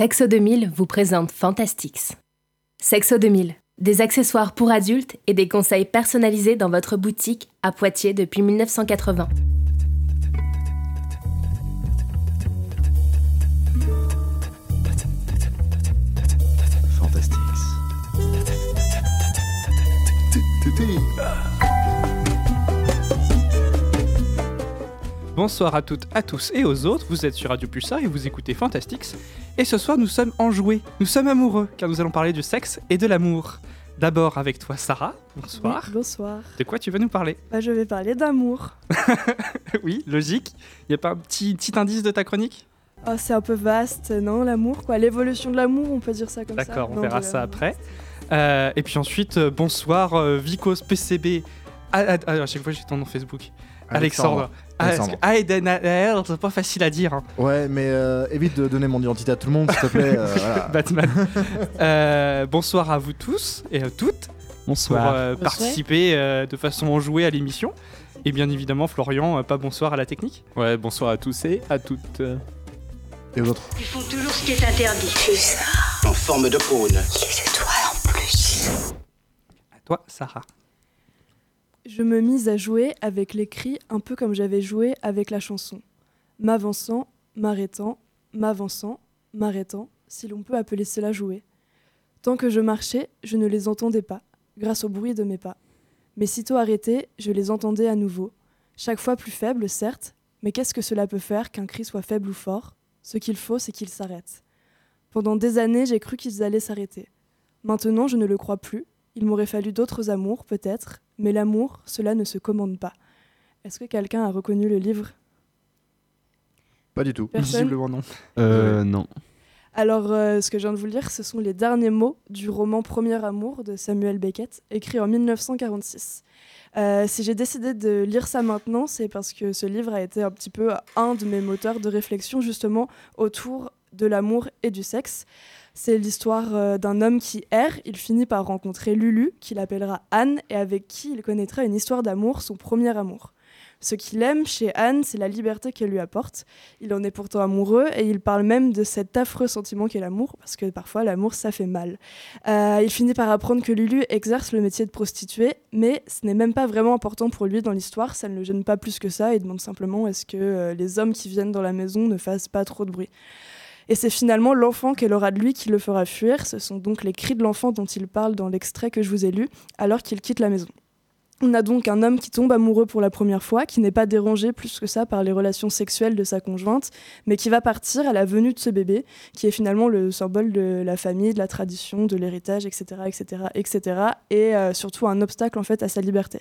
Sexo 2000 vous présente Fantastix. Sexo 2000, des accessoires pour adultes et des conseils personnalisés dans votre boutique à Poitiers depuis 1980. Fantastix. Bonsoir à toutes, à tous et aux autres, vous êtes sur Radio Pulsar et vous écoutez Fantastix. Et ce soir nous sommes enjoués, nous sommes amoureux, car nous allons parler du sexe et de l'amour. D'abord avec toi Sarah, bonsoir. Oui, bonsoir. De quoi tu vas nous parler? Bah, je vais parler d'amour. Oui, logique. Y a pas un petit, petit indice de ta chronique? Oh, c'est un peu vaste, non, l'amour, quoi. L'évolution de l'amour, on peut dire ça comme ça. D'accord, on Non, verra ça après. Euh, et puis ensuite, euh, bonsoir euh, Vicos PCB. Ah, ah, ah, à chaque fois j'ai ton nom Facebook. Alexandre. Ah, Alexandre. Ah, ah, c'est pas facile à dire. hein. Ouais, mais euh, évite de donner mon identité à tout le monde, s'il te plaît. euh, voilà. Batman. Euh, bonsoir à vous tous et à toutes pour euh, participer euh, de façon enjouée à l'émission. Et bien évidemment, Florian, pas bonsoir à la technique. Ouais, bonsoir à tous et à toutes. Et aux autres. Ils font toujours ce qui est interdit. en forme de cône. Les étoiles en plus. À toi, Sarah. Je me mise à jouer avec les cris un peu comme j'avais joué avec la chanson. M'avançant, m'arrêtant, m'avançant, m'arrêtant, si l'on peut appeler cela jouer. Tant que je marchais, je ne les entendais pas, grâce au bruit de mes pas. Mais sitôt arrêtés, je les entendais à nouveau. Chaque fois plus faibles, certes, mais qu'est-ce que cela peut faire qu'un cri soit faible ou fort? Ce qu'il faut, c'est qu'ils s'arrêtent. Pendant des années, j'ai cru qu'ils allaient s'arrêter. Maintenant, je ne le crois plus. Il m'aurait fallu d'autres amours, peut-être, mais l'amour, cela ne se commande pas. Est-ce que quelqu'un a reconnu le livre? Pas du tout. Personne? Visiblement non. Euh, non. Alors, euh, ce que je viens de vous lire, ce sont les derniers mots du roman Premier amour de Samuel Beckett, écrit en 1946. Euh, si j'ai décidé de lire ça maintenant, c'est parce que ce livre a été un petit peu un de mes moteurs de réflexion justement autour de l'amour et du sexe. C'est l'histoire euh, d'un homme qui erre, il finit par rencontrer Lulu, qu'il appellera Anne, et avec qui il connaîtra une histoire d'amour, son premier amour. Ce qu'il aime chez Anne, c'est la liberté qu'elle lui apporte. Il en est pourtant amoureux et il parle même de cet affreux sentiment qu'est l'amour, parce que parfois l'amour ça fait mal. Euh, il finit par apprendre que Lulu exerce le métier de prostituée, mais ce n'est même pas vraiment important pour lui dans l'histoire, ça ne le gêne pas plus que ça, il demande simplement est-ce que euh, les hommes qui viennent dans la maison ne fassent pas trop de bruit. Et c'est finalement l'enfant qu'elle aura de lui qui le fera fuir, ce sont donc les cris de l'enfant dont il parle dans l'extrait que je vous ai lu, alors qu'il quitte la maison. On a donc un homme qui tombe amoureux pour la première fois, qui n'est pas dérangé plus que ça par les relations sexuelles de sa conjointe, mais qui va partir à la venue de ce bébé, qui est finalement le symbole de la famille, de la tradition, de l'héritage, etc., etc., etc., et euh, surtout un obstacle en fait à sa liberté.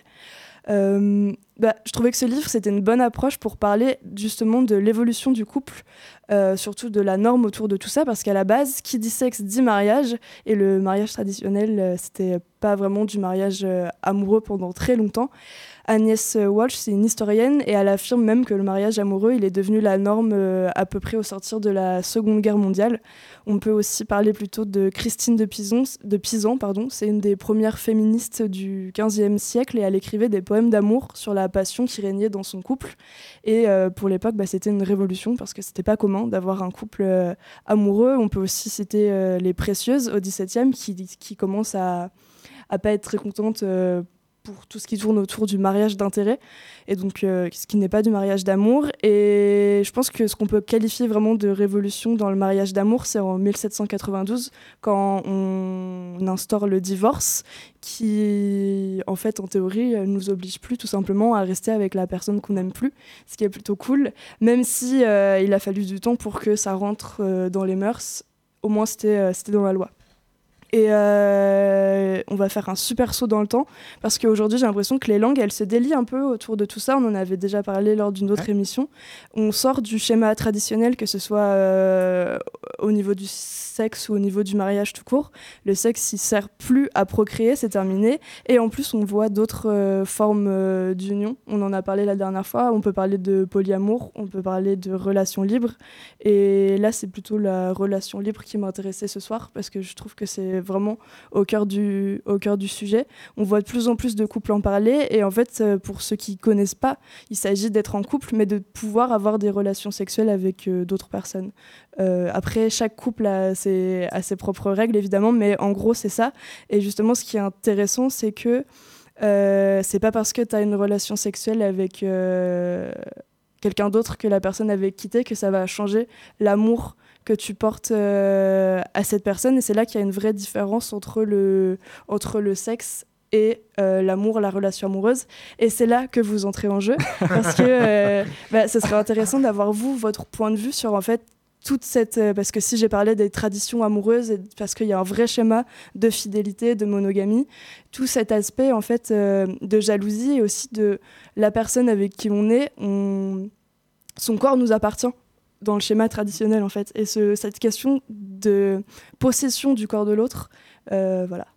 Euh, bah, je trouvais que ce livre c'était une bonne approche pour parler justement de l'évolution du couple, euh, surtout de la norme autour de tout ça, parce qu'à la base, qui dit sexe dit mariage, et le mariage traditionnel, euh, c'était pas vraiment du mariage amoureux pendant très longtemps. Agnès Walsh, c'est une historienne et elle affirme même que le mariage amoureux, il est devenu la norme euh, à peu près au sortir de la Seconde Guerre mondiale. On peut aussi parler plutôt de Christine de Pisan, de Pisan pardon. c'est une des premières féministes du XVe siècle et elle écrivait des poèmes d'amour sur la passion qui régnait dans son couple. Et euh, pour l'époque, bah, c'était une révolution parce que c'était pas commun d'avoir un couple euh, amoureux. On peut aussi citer les Précieuses au XVIIe qui, qui commencent à, à pas être très contentes pour tout ce qui tourne autour du mariage d'intérêt, et donc euh, ce qui n'est pas du mariage d'amour. Et je pense que ce qu'on peut qualifier vraiment de révolution dans le mariage d'amour, c'est en 1792, quand on instaure le divorce, qui, en fait, en théorie, euh, nous oblige plus tout simplement à rester avec la personne qu'on n'aime plus, ce qui est plutôt cool, même si euh, il a fallu du temps pour que ça rentre dans les mœurs. Au moins, c'était dans la loi. Et euh, on va faire un super saut dans le temps parce qu'aujourd'hui j'ai l'impression que les langues elles se délient un peu autour de tout ça. On en avait déjà parlé lors d'une autre émission. On sort du schéma traditionnel que ce soit euh, au niveau du sexe ou au niveau du mariage tout court. Le sexe il sert plus à procréer, c'est terminé. Et en plus on voit d'autres euh, formes d'union. On en a parlé la dernière fois. On peut parler de polyamour, on peut parler de relations libres. Et là c'est plutôt la relation libre qui m'intéressait ce soir parce que je trouve que c'est vraiment au cœur, du, au cœur du sujet. On voit de plus en plus de couples en parler et en fait, euh, pour ceux qui connaissent pas, il s'agit d'être en couple mais de pouvoir avoir des relations sexuelles avec euh, d'autres personnes. Euh, après, chaque couple a ses, a ses propres règles, évidemment, mais en gros, c'est ça. Et justement, ce qui est intéressant, c'est que euh, c'est pas parce que tu as une relation sexuelle avec quelqu'un d'autre que la personne avait quitté que ça va changer l'amour que tu portes euh, à cette personne. Et c'est là qu'il y a une vraie différence entre le, entre le sexe et euh, l'amour, la relation amoureuse. Et c'est là que vous entrez en jeu, parce que euh, bah, ce serait intéressant d'avoir, vous, votre point de vue sur, en fait, toute cette... euh, parce que si j'ai parlé des traditions amoureuses, et parce qu'il y a un vrai schéma de fidélité, de monogamie, tout cet aspect, en fait, de jalousie et aussi de la personne avec qui on est, on... son corps nous appartient dans le schéma traditionnel, en fait. Et ce- cette question de possession du corps de l'autre, euh, voilà.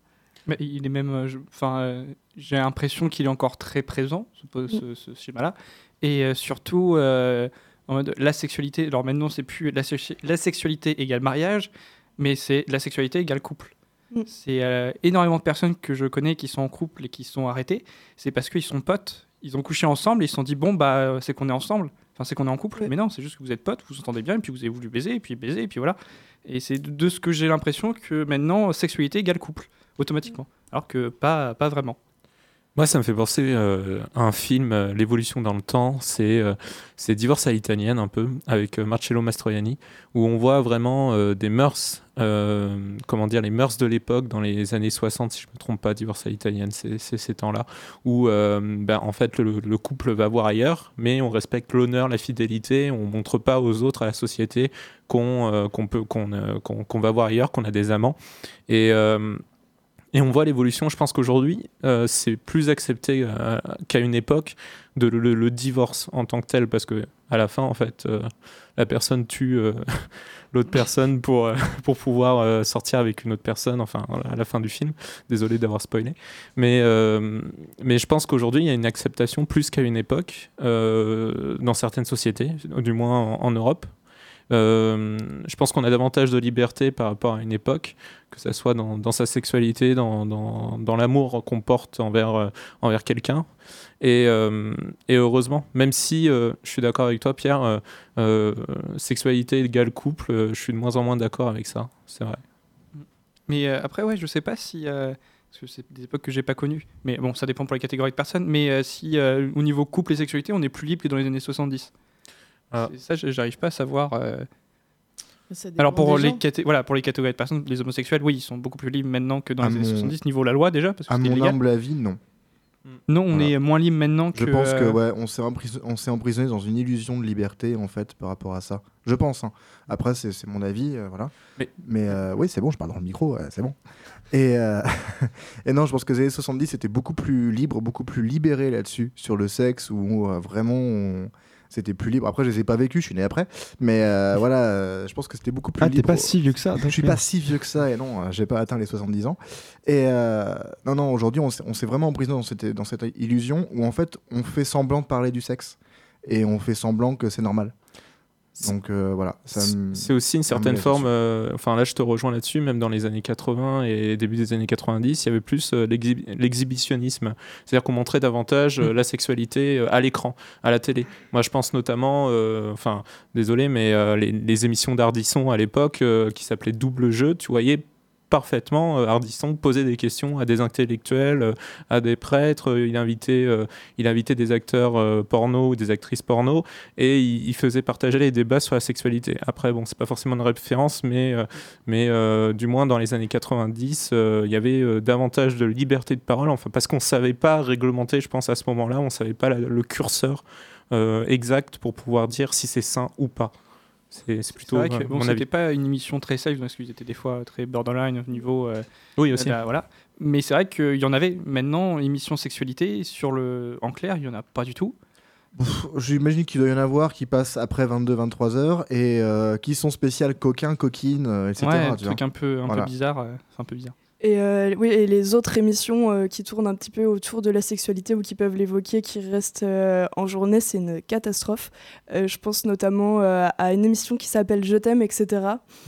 Mais il est même. euh, Enfin, euh, j'ai l'impression qu'il est encore très présent, ce, ce schéma-là. Et euh, surtout, en mode, la sexualité. Alors maintenant, c'est plus la, sexu- la sexualité égale mariage, mais c'est la sexualité égale couple. Mm. C'est énormément de personnes que je connais qui sont en couple et qui sont arrêtées. C'est parce qu'ils sont potes. Ils ont couché ensemble et ils se sont dit bon, bah, c'est qu'on est ensemble. Enfin, c'est qu'on est en couple. Ouais. Mais non, c'est juste que vous êtes potes, vous vous entendez bien, et puis vous avez voulu baiser, et puis baiser, et puis voilà. Et c'est de, de ce que j'ai l'impression que maintenant, sexualité égale couple, automatiquement. Alors que pas, pas vraiment. Moi, ça me fait penser euh, à un film, euh, L'évolution dans le temps. C'est euh, c'est Divorce à l'italienne, un peu, avec Marcello Mastroianni, où on voit vraiment des mœurs, comment dire, les mœurs de l'époque dans les années 60, si je ne me trompe pas, Divorce à l'italienne, c'est ces temps-là, où ben, en fait le, le couple va voir ailleurs, mais on respecte l'honneur, la fidélité, on montre pas aux autres, à la société, qu'on peut qu'on va voir ailleurs, qu'on a des amants. Et. Et on voit l'évolution. Je pense qu'aujourd'hui, euh, c'est plus accepté euh, qu'à une époque de le, divorce en tant que tel, parce que à la fin, en fait, euh, la personne tue l'autre personne pour pour pouvoir sortir avec une autre personne. Enfin, à la fin du film. Désolé d'avoir spoilé, mais mais je pense qu'aujourd'hui, il y a une acceptation plus qu'à une époque dans certaines sociétés, du moins en Europe. Euh, je pense qu'on a davantage de liberté par rapport à une époque, que ce soit dans, sa sexualité, dans, l'amour qu'on porte envers, euh, quelqu'un. Et, euh, et heureusement, même si je suis d'accord avec toi, Pierre, sexualité égale couple, je suis de moins en moins d'accord avec ça, c'est vrai. Mais après, ouais, je sais pas si. parce que c'est des époques que j'ai pas connues. Mais bon, ça dépend pour les catégories de personnes. Mais si au niveau couple et sexualité, on est plus libre que dans les années 70. Ah. Ça, j'arrive pas à savoir. euh, Alors pour les, caté- voilà, pour les catégories de personnes, les homosexuels, oui, ils sont beaucoup plus libres maintenant que dans À les années mon- 70, niveau la loi déjà, parce que À mon illégal. humble avis, non. Non, on Voilà. est moins libre maintenant que. Je pense que euh, ouais, on s'est empris- on s'est emprisonné dans une illusion de liberté en fait par rapport à ça. Je pense. hein. Après, c'est c'est mon avis, euh, voilà. Mais- euh, oui, c'est bon, je parle dans le micro, ouais, c'est bon. Et, euh, et non, je pense que les années 70 c'était beaucoup plus libre, beaucoup plus libéré là-dessus sur le sexe où euh, vraiment on- c'était plus libre. Après, je les ai pas vécus, je suis né après, mais euh, voilà, euh, je pense que c'était beaucoup plus Ah, t'es libre. pas si vieux que ça. Je suis pas si vieux que ça, et non, euh, j'ai pas atteint les 70 ans. Et euh, non, non, aujourd'hui, on s'est on s'est vraiment emprisonné dans cette, dans cette illusion où en fait, on fait semblant de parler du sexe et on fait semblant que c'est normal. Donc euh, voilà, me- C'est aussi une certaine forme, euh, enfin là je te rejoins là-dessus, même dans les années 80 et début des années 90, il y avait plus euh, l'exhi- l'exhibitionnisme. C'est-à-dire qu'on montrait davantage Mm. la sexualité à l'écran, à la télé. Moi je pense notamment, enfin désolé, mais les, les émissions d'Ardisson à l'époque qui s'appelaient Double Jeu, tu voyais parfaitement euh, Ardisson poser des questions à des intellectuels, euh, à des prêtres, euh, il invitait, il invitait des acteurs porno ou des actrices porno et il, faisait partager les débats sur la sexualité. Après, bon, c'est pas forcément une référence, mais, mais du moins dans les années 90, euh, il y avait davantage de liberté de parole, enfin, parce qu'on savait pas réglementer, je pense, à ce moment-là, on savait pas le curseur exact pour pouvoir dire si c'est sain ou pas. C'est c'est C'est plutôt vrai que euh, bon, c'était pas une émission très safe, parce qu'ils étaient des fois très borderline au niveau. euh, Oui, aussi. la- voilà. Mais c'est vrai qu'il y en avait maintenant, émission sexualité, sur le... en clair, il y en a pas du tout. J'imagine qu'il doit y en avoir qui passent après 22-23 heures et euh, qui sont spéciales coquins, coquines, euh, etc. ouais, un truc un peu, un Voilà. peu bizarre. euh, c'est un peu bizarre. Et, euh, oui, et les autres émissions euh, qui tournent un petit peu autour de la sexualité ou qui peuvent l'évoquer, qui restent euh, en journée, c'est une catastrophe. Euh, je pense notamment euh, à une émission qui s'appelle Je t'aime, etc.,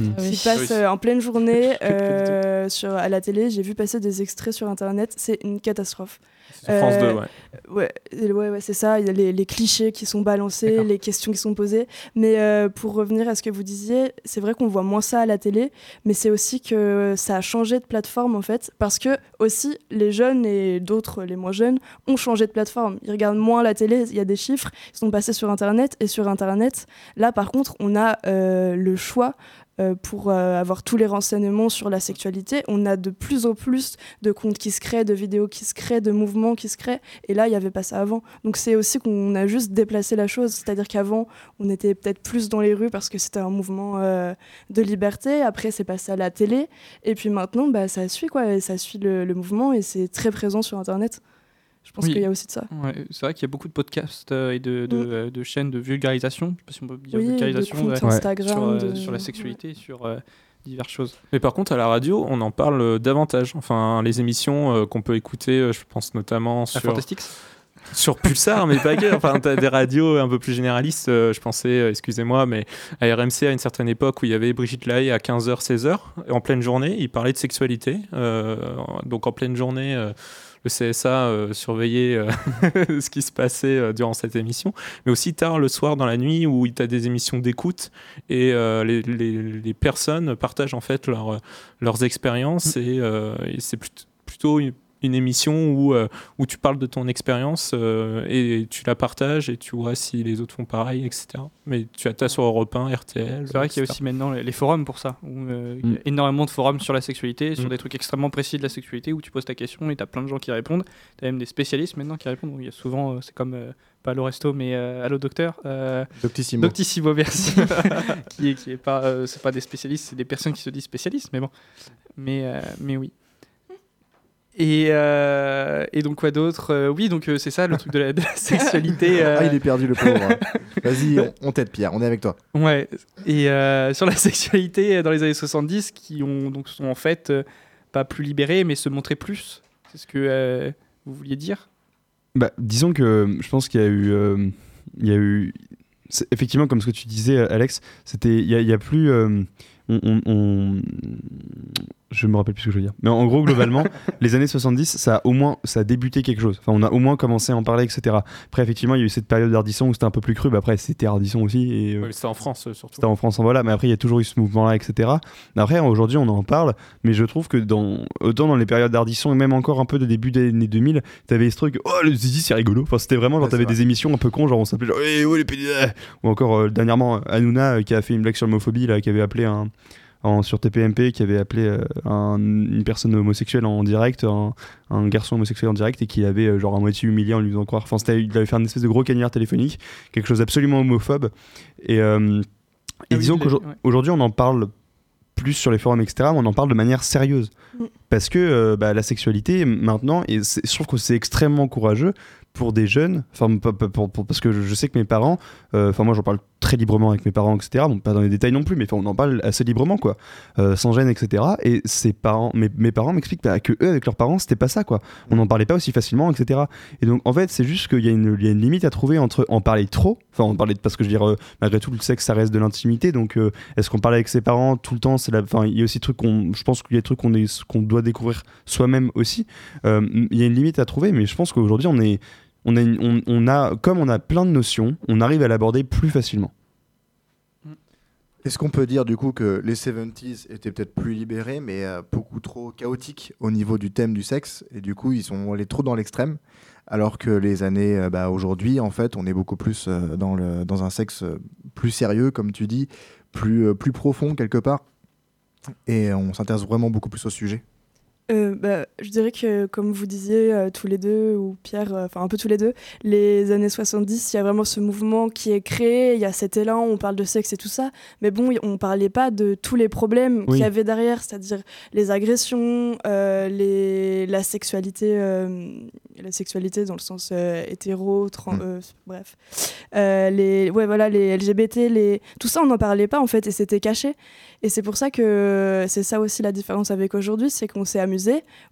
Mm. Ah oui. qui passe Oui. euh, en pleine journée euh, sur, à la télé. J'ai vu passer des extraits sur Internet, c'est une catastrophe. France 2, Euh, ouais. Ouais, ouais, ouais, c'est ça. Il y a les, les clichés qui sont balancés, les questions qui sont posées. Mais euh, pour revenir à ce que vous disiez, c'est vrai qu'on voit moins ça à la télé, mais c'est aussi que ça a changé de plateforme en fait, parce que aussi les jeunes et d'autres, les moins jeunes, ont changé de plateforme. Ils regardent moins la télé. Il y a des chiffres, ils sont passés sur Internet et sur Internet. Là, par contre, on a euh, le choix. Euh, pour euh, avoir tous les renseignements sur la sexualité, on a de plus en plus de comptes qui se créent, de vidéos qui se créent, de mouvements qui se créent. Et là, il n'y avait pas ça avant. Donc c'est aussi qu'on a juste déplacé la chose. C'est-à-dire qu'avant, on était peut-être plus dans les rues parce que c'était un mouvement euh, de liberté. Après, c'est passé à la télé. Et puis maintenant, bah, ça suit quoi. Ça suit le mouvement et c'est très présent sur Internet. Je pense Oui. qu'il y a aussi de ça. Ouais, c'est vrai qu'il y a beaucoup de podcasts euh, et de, de, Mm. euh, de chaînes de vulgarisation, je sais pas si on peut dire Oui, vulgarisation, comptes ouais, Instagram. sur, euh, de- sur la sexualité, sur euh, diverses choses. Mais par contre, à la radio, on en parle davantage. Enfin, les émissions euh, qu'on peut écouter, euh, je pense notamment La sur, Fantastics sur Pulsar, mais pas que. Enfin, t'as des radios un peu plus généralistes. euh, je pensais, euh, excusez-moi, mais à RMC, à une certaine époque où il y avait Brigitte Lahaye à 15h, 16h, en pleine journée, il parlait de sexualité. Euh, donc en pleine journée, euh, le CSA euh, surveillait euh, ce qui se passait euh, durant cette émission. Mais aussi tard le soir, dans la nuit, où tu as des émissions d'écoute et les, les- les personnes partagent en fait leur- leurs expériences et, euh, et c'est plut- plutôt une, une émission où, euh, où tu parles de ton expérience euh, et tu la partages et tu vois si les autres font pareil, etc. Mais tu as ta sur Europe 1, RTL. C'est vrai qu'il y a aussi maintenant les forums pour ça, où euh, il y a Mm. énormément de forums sur la sexualité, sur Mm. des trucs extrêmement précis de la sexualité, où tu poses ta question et tu as plein de gens qui répondent. Tu as même des spécialistes maintenant qui répondent. Il y a souvent, euh, c'est comme, euh, pas Allo Resto, mais euh, Allo Docteur. euh, Doctissimo. Doctissimo, merci. qui est, qui est pas, euh, c'est pas des spécialistes, c'est des personnes qui se disent spécialistes, mais bon. Mais, euh, mais oui. Et, euh, et donc quoi d'autre Euh, Oui, donc euh, c'est ça le truc de la, de la sexualité. euh, Ah, il est perdu le pauvre. Vas-y, on, on t'aide Pierre, on est avec toi. Ouais, et euh, sur la sexualité dans les années 70, qui ont donc sont en fait euh, pas plus libérées, mais se montraient plus. C'est ce que euh, vous vouliez dire? Bah, disons que je pense qu'il y a eu, euh, il y a eu, effectivement, comme ce que tu disais, Alex, c'était, il y y a plus, euh, on, on- on- je me rappelle plus ce que je veux dire. Mais en gros, globalement, les années 70, ça a au moins, ça a débuté quelque chose. Enfin, on a au moins commencé à en parler, etc. Après, effectivement, il y a eu cette période d'Ardisson où c'était un peu plus cru. Bah, après, c'était Ardisson aussi. Et, euh, Ouais, C'était en France euh, surtout. c'était en France, en voilà, mais après il y a toujours eu ce mouvement-là, etc. Après, aujourd'hui, on en parle, mais je trouve que dans, autant dans les périodes d'Ardisson et même encore un peu de début des années 2000, t'avais ce truc, oh le zizi c'est rigolo. Enfin, c'était vraiment genre, Ouais, t'avais des émissions un peu cons, genre on s'appelait genre, Eh, oh, les pédés Ou encore euh, dernièrement, Hanouna euh, qui a fait une blague sur l'homophobie, là, qui avait appelé un. En- sur TPMP, qui avait appelé euh, un- une personne homosexuelle en direct, un, un garçon homosexuel en direct, et qui avait euh, genre à moitié humilié en lui faisant croire. Enfin, il avait fait un espèce de gros cagnard téléphonique, quelque chose d'absolument homophobe. Et, euh, et Ah disons qu'aujourd'hui, ouais. on en parle plus sur les forums, etc., mais on en parle de manière sérieuse. Mm. Parce que euh, bah, la sexualité, maintenant, et je trouve que c'est extrêmement courageux pour des jeunes, enfin, parce que je, sais que mes parents, euh, enfin, moi j'en parle très librement avec mes parents, etc., bon, pas dans les détails non plus, mais on en parle assez librement, quoi, euh, sans gêne, etc. Et ses parents, mes, mes parents m'expliquent bah, que eux, avec leurs parents, c'était pas ça, quoi. On n'en parlait pas aussi facilement, etc. Et donc, en fait, c'est juste qu'il y, y a une limite à trouver entre en parler trop, enfin, en parler, parce que je veux dire, euh, malgré tout, le sexe, ça reste de l'intimité, donc est-ce qu'on parle avec ses parents tout le temps enfin, Il y a aussi des trucs qu'on, je pense qu'il y a des trucs qu'on, qu'on doit découvrir soi-même aussi. Il y a une limite à trouver, mais je pense qu'aujourd'hui, on est. On a, comme on a plein de notions, on arrive à l'aborder plus facilement. Est-ce qu'on peut dire du coup que les 70s étaient peut-être plus libérés, mais euh, beaucoup trop chaotiques au niveau du thème du sexe, et du coup ils sont allés trop dans l'extrême, alors que les années euh, bah, aujourd'hui, en fait, on est beaucoup plus euh, dans, un sexe plus sérieux, comme tu dis, plus, plus profond quelque part, et on s'intéresse vraiment beaucoup plus au sujet. Euh, bah, je dirais que, comme vous disiez euh, tous les deux, ou Pierre, euh, enfin un peu tous les deux, les années 70, il y a vraiment ce mouvement qui est créé, il y a cet élan, on parle de sexe et tout ça, mais bon, on parlait pas de tous les problèmes Oui. qu'il y avait derrière, c'est-à-dire les agressions, les, la sexualité, la sexualité dans le sens hétéro, Mm. bref, les, ouais, voilà, les LGBT, les... tout ça, on n'en parlait pas en fait, et c'était caché. Et c'est pour ça que c'est ça aussi la différence avec aujourd'hui, c'est qu'on s'est amusé,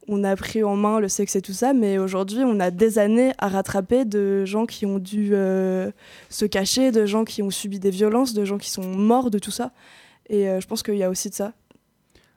on a pris en main le sexe et tout ça, mais aujourd'hui on a des années à rattraper de gens qui ont dû euh, se cacher, de gens qui ont subi des violences, de gens qui sont morts de tout ça. Et euh, je pense qu'il y a aussi de ça.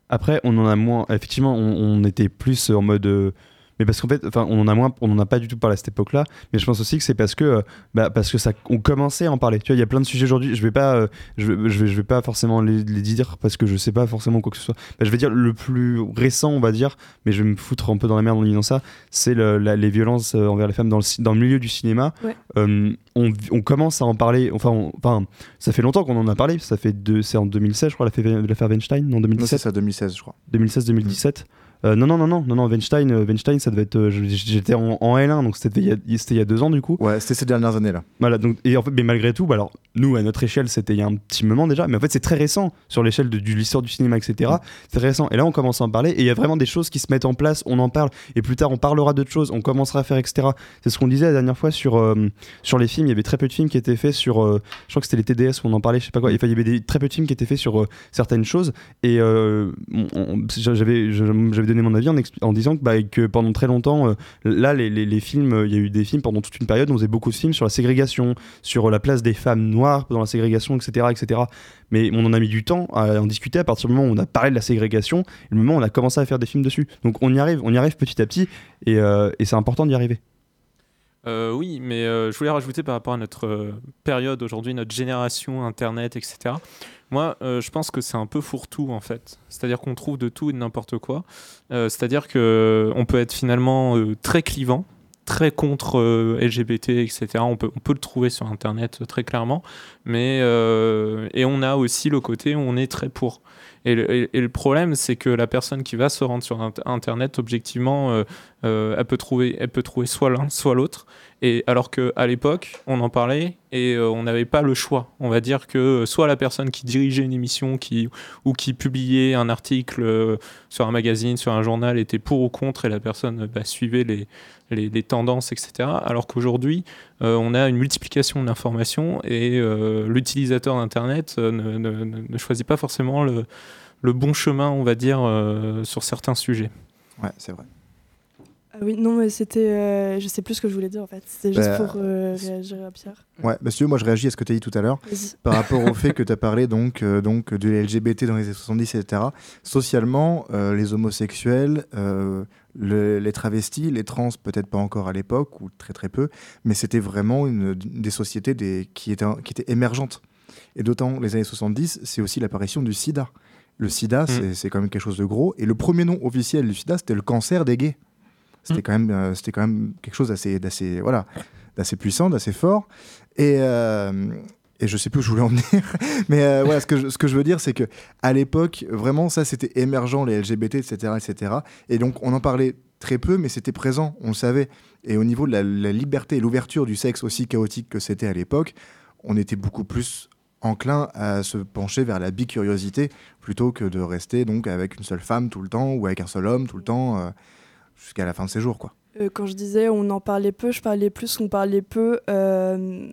Après, on en a moins. Effectivement, on, on était plus en mode. Mais parce qu'en fait, enfin, on en a moins, on en a pas du tout parlé à cette époque-là, mais je pense aussi que c'est parce que, euh, bah, parce que ça, on commençait à en parler. Tu vois, il y a plein de sujets aujourd'hui. Je vais pas, euh, je, vais, je vais, je vais pas forcément les, les dire parce que je sais pas forcément quoi que ce soit. Bah, je vais dire le plus récent, on va dire, mais je vais me foutre un peu dans la merde en disant ça. C'est le- la- les violences euh, envers les femmes dans le, dans le milieu du cinéma. Ouais. Euh, on, on commence à en parler. Enfin, on- enfin, ça fait longtemps qu'on en a parlé. Ça fait deux, c'est en 2016, je crois, l'affaire Weinstein, non Non, c'est 2017. ça, 2016, je crois. 2016-2017. Euh, non, non, non, non, non, non, Weinstein, euh, Weinstein, ça devait être. euh, J'étais en, en L1, donc c'était il, y a- c'était il y a deux ans du coup. Ouais, c'était ces dernières années là. Voilà, donc, et en fait, mais malgré tout, bah alors, nous, à notre échelle, c'était il y a un petit moment déjà, mais en fait, c'est très récent sur l'échelle de, de l'histoire du cinéma, etc. C'est très récent. Et là, on commence à en parler, et il y a vraiment des choses qui se mettent en place, on en parle, et plus tard, on parlera d'autres choses, on commencera à faire, etc. C'est ce qu'on disait la dernière fois sur, euh, sur les films. Il y avait très peu de films qui étaient faits sur. euh, je crois que c'était les TDS où on en parlait, je sais pas quoi. Enfin, il y avait des, très peu de films qui étaient faits sur certaines choses, et j'avais mon avis en, disant que, bah, que pendant très longtemps, euh, là, les, films, euh, il y a eu des films pendant toute une période, on faisait beaucoup de films sur la ségrégation, sur la place des femmes noires dans la ségrégation, etc., etc. Mais on en a mis du temps à en discuter à partir du moment où on a parlé de la ségrégation, et le moment où on a commencé à faire des films dessus. Donc on y arrive, on y arrive petit à petit, et, euh, c'est important d'y arriver. Euh, oui, mais euh, je voulais rajouter par rapport à notre euh, période aujourd'hui, notre génération, Internet, etc. Moi, euh, je pense que c'est un peu fourre-tout en fait. C'est-à-dire qu'on trouve de tout et de n'importe quoi. Euh, C'est-à-dire que on peut être finalement euh, très clivant, très contre euh, LGBT, etc. On peut, le trouver sur Internet euh, très clairement. Mais euh, et on a aussi le côté où on est très pour. Et le, problème, c'est que la personne qui va se rendre sur int- Internet, objectivement, euh, elle peut trouver, elle peut trouver soit l'un, soit l'autre. Et alors que à l'époque, on en parlait et euh, on n'avait pas le choix. On va dire que euh, soit la personne qui dirigeait une émission, qui ou qui publiait un article sur un magazine, sur un journal, était pour ou contre, et la personne bah, suivait les, tendances, etc. Alors qu'aujourd'hui, on a une multiplication de l'information et l'utilisateur d'Internet ne, choisit pas forcément le, le bon chemin, on va dire, sur certains sujets. Ouais, c'est vrai. Ah oui, non, mais c'était. euh, je sais plus ce que je voulais dire en fait. C'était juste Bah, pour euh, réagir à Pierre. Ouais, monsieur, moi je réagis à ce que tu as dit tout à l'heure. Par rapport au fait que tu as parlé donc, euh, donc de LGBT dans les années 70, etc. Socialement, euh, les homosexuels, euh, le- les travestis, les trans, peut-être pas encore à l'époque, ou très très peu, mais c'était vraiment une, des sociétés des, qui, étaient, qui étaient émergentes. Et d'autant les années 70, c'est aussi l'apparition du sida. Le sida, c'est- c'est quand même quelque chose de gros. Et le premier nom officiel du sida, c'était le cancer des gays. C'était Mm. quand, même, euh, c'était quand même quelque chose d'assez, d'assez, voilà, d'assez puissant, d'assez fort. Et, euh, et je sais plus où je voulais en venir, mais euh, voilà, ce que, je, ce que je veux dire, c'est que à l'époque, vraiment, ça, c'était émergent, les LGBT, etc., etc. Et donc, on en parlait très peu, mais c'était présent, on le savait. Et au niveau de la, la liberté et l'ouverture du sexe aussi chaotique que c'était à l'époque, on était beaucoup plus enclin à se pencher vers la bicuriosité plutôt que de rester donc avec une seule femme tout le temps ou avec un seul homme tout le temps euh, jusqu'à la fin de ses jours quoi. Euh, quand je disais on en parlait peu, je parlais plus, on parlait peu euh,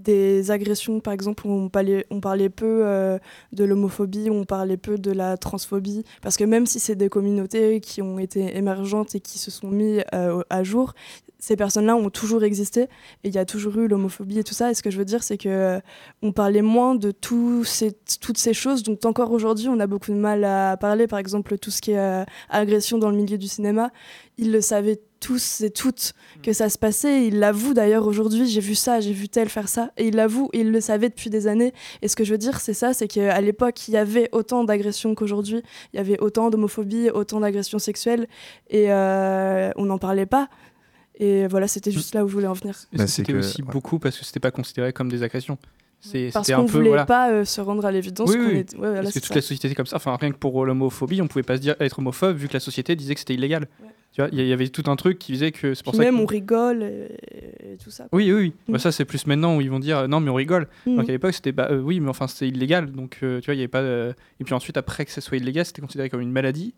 des agressions, par exemple, on parlait, on parlait peu euh, de l'homophobie, on parlait peu de la transphobie, parce que même si c'est des communautés qui ont été émergentes et qui se sont mis euh, à jour, ces personnes-là ont toujours existé et il y a toujours eu l'homophobie et tout ça. Et ce que je veux dire, c'est que euh, on parlait moins de ces, toutes ces choses dont encore aujourd'hui on a beaucoup de mal à parler. Par exemple, tout ce qui est euh, agression dans le milieu du cinéma, ils le savaient tous et toutes que ça se passait. Ils l'avouent d'ailleurs aujourd'hui. J'ai vu ça, j'ai vu tel faire ça, et ils l'avouent. et Ils le savaient depuis des années. Et ce que je veux dire, c'est ça, c'est qu'à l'époque, il y avait autant d'agressions qu'aujourd'hui. Il y avait autant d'homophobie, autant d'agressions sexuelles, et euh, on n'en parlait pas. Et voilà, c'était juste là où je voulais en venir. Bah, c'était aussi ouais. beaucoup parce que c'était pas considéré comme des agressions. C'est- Parce C'était qu'on peu voulait voilà. pas euh, se rendre à l'évidence Oui, qu'on oui, est- ouais, voilà, parce que toute ça. la société était comme ça. Enfin, rien que pour l'homophobie, on pouvait pas se dire être homophobe vu que la société disait que c'était illégal. Ouais. Tu vois, il y, y avait tout un truc qui disait que c'est pour Puis ça. même que- on rigole et, et tout ça. Oui, oui, oui. Mm. Bah, ça, c'est plus maintenant où ils vont dire euh, non, mais on rigole. Mhm. Donc à l'époque, c'était bah euh, oui, mais enfin, c'est illégal. Donc euh, tu vois, il y avait pas. euh, Et puis ensuite, après que ça soit illégal, c'était considéré comme une maladie.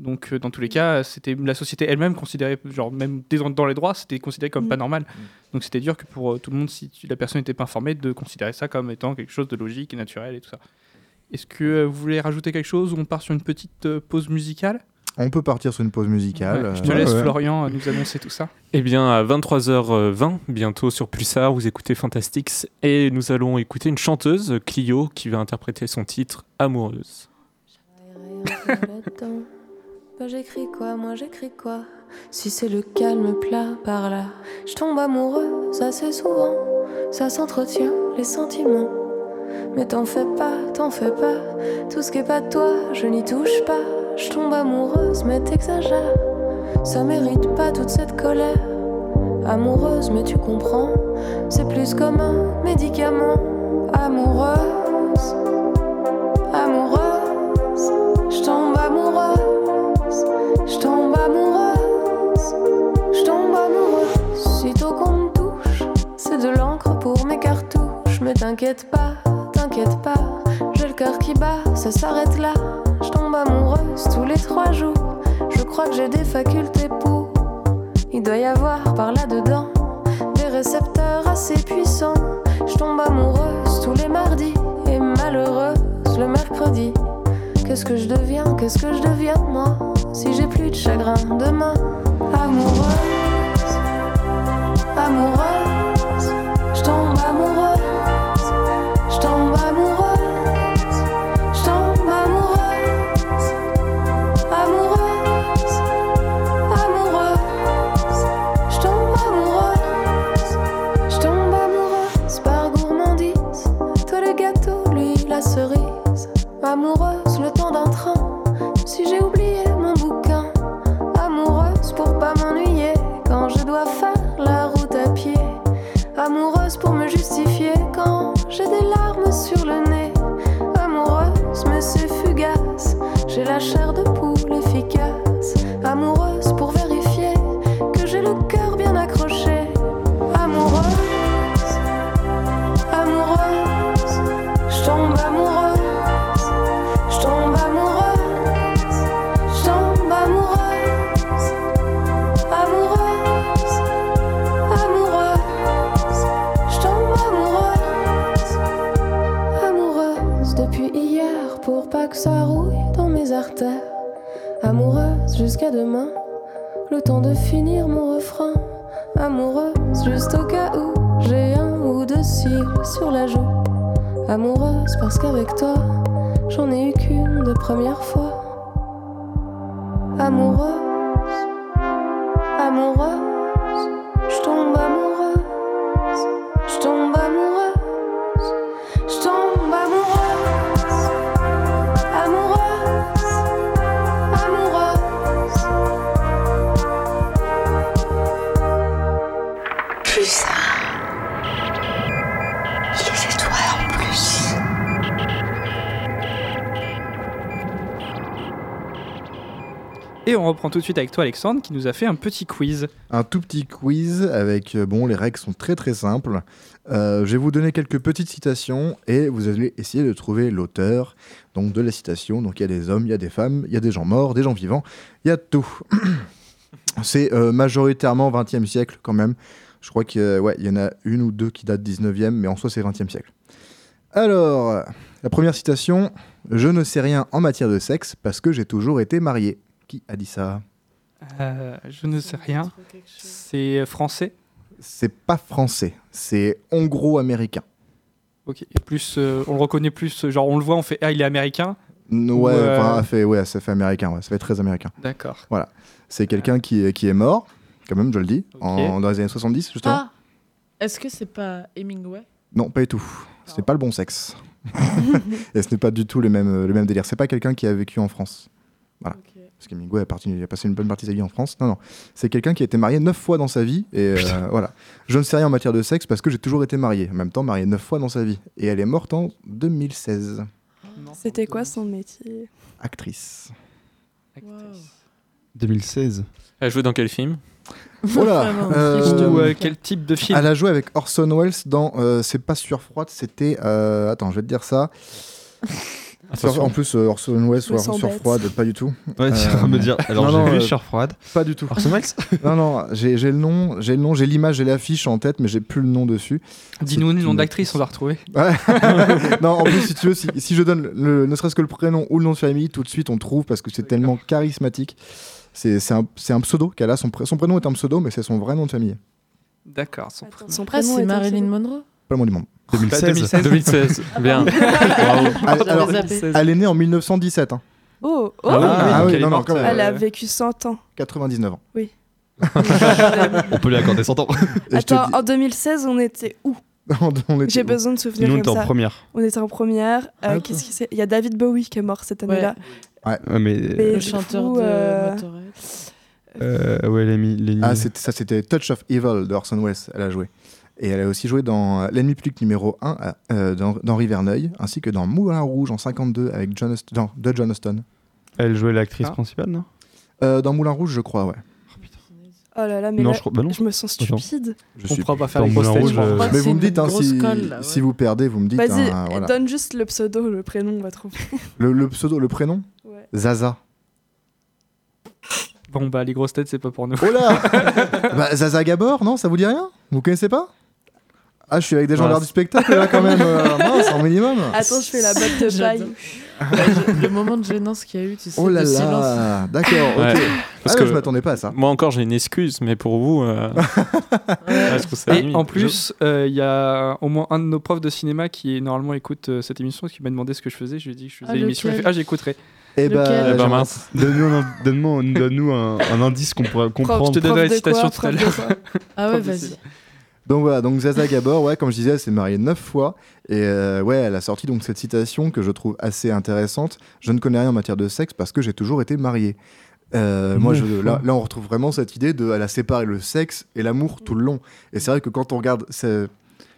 Donc euh, dans tous les cas, c'était la société elle-même considérée, genre même dans, dans les droits, c'était considéré comme Mm. pas normal. Donc c'était dur que pour euh, tout le monde, si tu- la personne n'était pas informée, de considérer ça comme étant quelque chose de logique et naturel et tout ça. Est-ce que euh, vous voulez rajouter quelque chose ou on part sur une petite euh, pause musicale? On peut partir sur une pause musicale. Ouais, Je te laisse, ouais. Florian, euh, nous annoncer tout ça. Eh bien, à 23h20, bientôt sur Pulsar, vous écoutez Fantastics et nous allons écouter une chanteuse, Clio, qui va interpréter son titre Amoureuse. J'écris quoi, moi j'écris quoi? Si c'est le calme plat par là, je tombe amoureuse assez souvent. Ça s'entretient les sentiments. Mais t'en fais pas, t'en fais pas. Tout ce qui est pas toi, je n'y touche pas. Je tombe amoureuse, mais t'exagères. Ça mérite pas toute cette colère. Amoureuse, mais tu comprends. C'est plus comme un médicament. Amoureuse, amoureuse. Je tombe amoureuse, t'inquiète pas, t'inquiète pas, j'ai le cœur qui bat, ça s'arrête là. Je tombe amoureuse tous les trois jours. Je crois que j'ai des facultés pour. Il doit y avoir par là-dedans des récepteurs assez puissants. Je tombe amoureuse tous les mardis et malheureuse le mercredi. Qu'est-ce que je deviens, qu'est-ce que je deviens moi? Si j'ai plus de chagrin demain Amoureuse, amoureuse, je tombe amoureuse, amoureuse parce qu'avec toi j'en ai eu qu'une de première fois. Amoureuse, Et on reprend tout de suite avec toi, Alexandre, qui nous a fait un petit quiz. Un tout petit quiz avec, euh, bon, les règles sont très très simples. Euh, je vais vous donner quelques petites citations et vous allez essayer de trouver l'auteur donc de la citation. Donc il y a des hommes, il y a des femmes, il y a des gens morts, des gens vivants, il y a tout. C'est euh, majoritairement 20e siècle quand même. Je crois qu'il ouais, y en a une ou deux qui datent 19e, mais en soi c'est 20e siècle. Alors, la première citation Je ne sais rien en matière de sexe parce que j'ai toujours été marié. Qui a dit ça Euh, je ne sais rien. C'est français C'est pas français, c'est hongro-américain. Ok. Et plus, euh, on le reconnaît plus, genre on le voit, on fait Ah, il est américain N- Ou, Ouais, euh, enfin, ça fait, ouais, ça fait américain, ouais, ça fait très américain. D'accord. Voilà. C'est quelqu'un qui, est- qui est mort, quand même, je le dis, en, dans les années 70, justement. Ah Est-ce que c'est pas Hemingway? Non, pas du tout. Ce n'est pas le bon sexe. Et ce n'est pas du tout le même, le même délire. C'est pas quelqu'un qui a vécu en France. Voilà. Parce qu'Hemingway a, parti- il a passé une bonne partie de sa vie en France. Non, non. C'est quelqu'un qui a été marié neuf fois dans sa vie. Et euh, voilà. Je ne sais rien en matière de sexe parce que j'ai toujours été marié. En même temps, marié neuf fois dans sa vie. Et elle est morte en 2016. C'était quoi son métier? Actrice. 2016. Elle a joué dans quel film? Oh là Vraiment, euh, Ou euh, quel type de film? Elle a joué avec Orson Welles dans euh, C'est pas sur froide, c'était. euh, attends, je vais te dire ça. Attention. En plus, euh, Orson Welles ou sur bête. froide, pas du tout. Ouais, tu Euh, vas me dire. Alors, non, j'ai non, vu euh, Sueur froide. Pas du tout. Orson Welles non, non, j'ai j'ai le nom, j'ai le nom, j'ai l'image, j'ai l'affiche en tête, mais j'ai plus le nom dessus. Dis-nous le nom d'actrice, on va retrouver. Ouais. non, en plus, si tu veux, si, si je donne le- ne serait-ce que le prénom ou le nom de famille, tout de suite on trouve parce que c'est tellement charismatique. C'est c'est un, un pseudo qu'elle a. Son, pré- son prénom est un pseudo, mais c'est son vrai nom de famille. D'accord. son prénom. son Ah, prénom c'est Marilyn Monroe Pas le nom du monde. 2016. 2016. 2016. Bien. Elle, J'avais alors, elle est née en 1917. hein. Oh, oh Ah oui, Ah oui, elle est non, non, morte, quand même. Elle a euh, vécu 100 ans. 99 ans. On peut lui accorder 100 ans. Attends, dis- en 2016, on était où on était J'ai besoin de souvenirs Nous, on était en ça. première. On était en première. Euh, Ah. Qu'est-ce qui c'est Il y a David Bowie qui est mort cette année-là. Ouais, mais. Et Le du chanteur coup, de euh, Motorhead. Euh, ouais, Lenny. Lenny- Ah, ça c'était Touch of Evil de Orson Welles, elle a joué. Et elle a aussi joué dans euh, L'ennemi public numéro 1 euh, dans- d'Henri Verneuil, ainsi que dans Moulin Rouge en 52 avec John de John Huston. Elle jouait l'actrice Ah. principale, non? Euh, dans Moulin Rouge, je crois, ouais. Oh là là, mais Non, là, je crois. Bah non. je me sens stupide. Je On suis pourra pas faire les grosses Moulin têtes, Rouge, je crois. euh, Mais vous me dites, hein, si, colle, là, ouais. si vous perdez, vous me dites. Vas-y, hein, voilà. donne juste le pseudo, le prénom, on va trouver. le, le pseudo, le prénom Ouais. Zaza. Bon, bah, les grosses têtes, c'est pas pour nous. Oh là Bah, Zaza Gabor, non Ça vous dit rien? Vous connaissez pas? Ah, je suis avec des gens l'art du spectacle là quand même. euh, mince, en minimum. Attends, je fais la botte de paille. Le moment de gênance qu'il y a eu, tu sais, Oh là là D'accord, Ouais. ok. Parce ah, que je m'attendais pas à ça. moi encore j'ai une excuse, mais pour vous, euh, ouais, ça Et en plus, euh, il y a au moins un de nos profs de cinéma qui normalement écoute euh, cette émission, qui m'a demandé ce que je faisais. Je lui ai dit que je faisais Ah, l'émission. Il fait, Ah, j'écouterai. Eh Lequel bah, Eh ben, j'aimerais- mince. Donne-nous un, donne-moi- donne-nous un, un indice qu'on pourrait comprendre. Je te donnerai la citation tout à l'heure. Ah ouais, vas-y. Donc voilà, donc Zaza Gabor, ouais, comme je disais, elle s'est mariée neuf fois et euh, ouais, elle a sorti donc cette citation que je trouve assez intéressante. Je ne connais rien en matière de sexe parce que j'ai toujours été mariée. Euh, moi, je, là, là, on retrouve vraiment cette idée de, elle a séparé le sexe et l'amour tout le long. Et c'est vrai que quand on regarde, je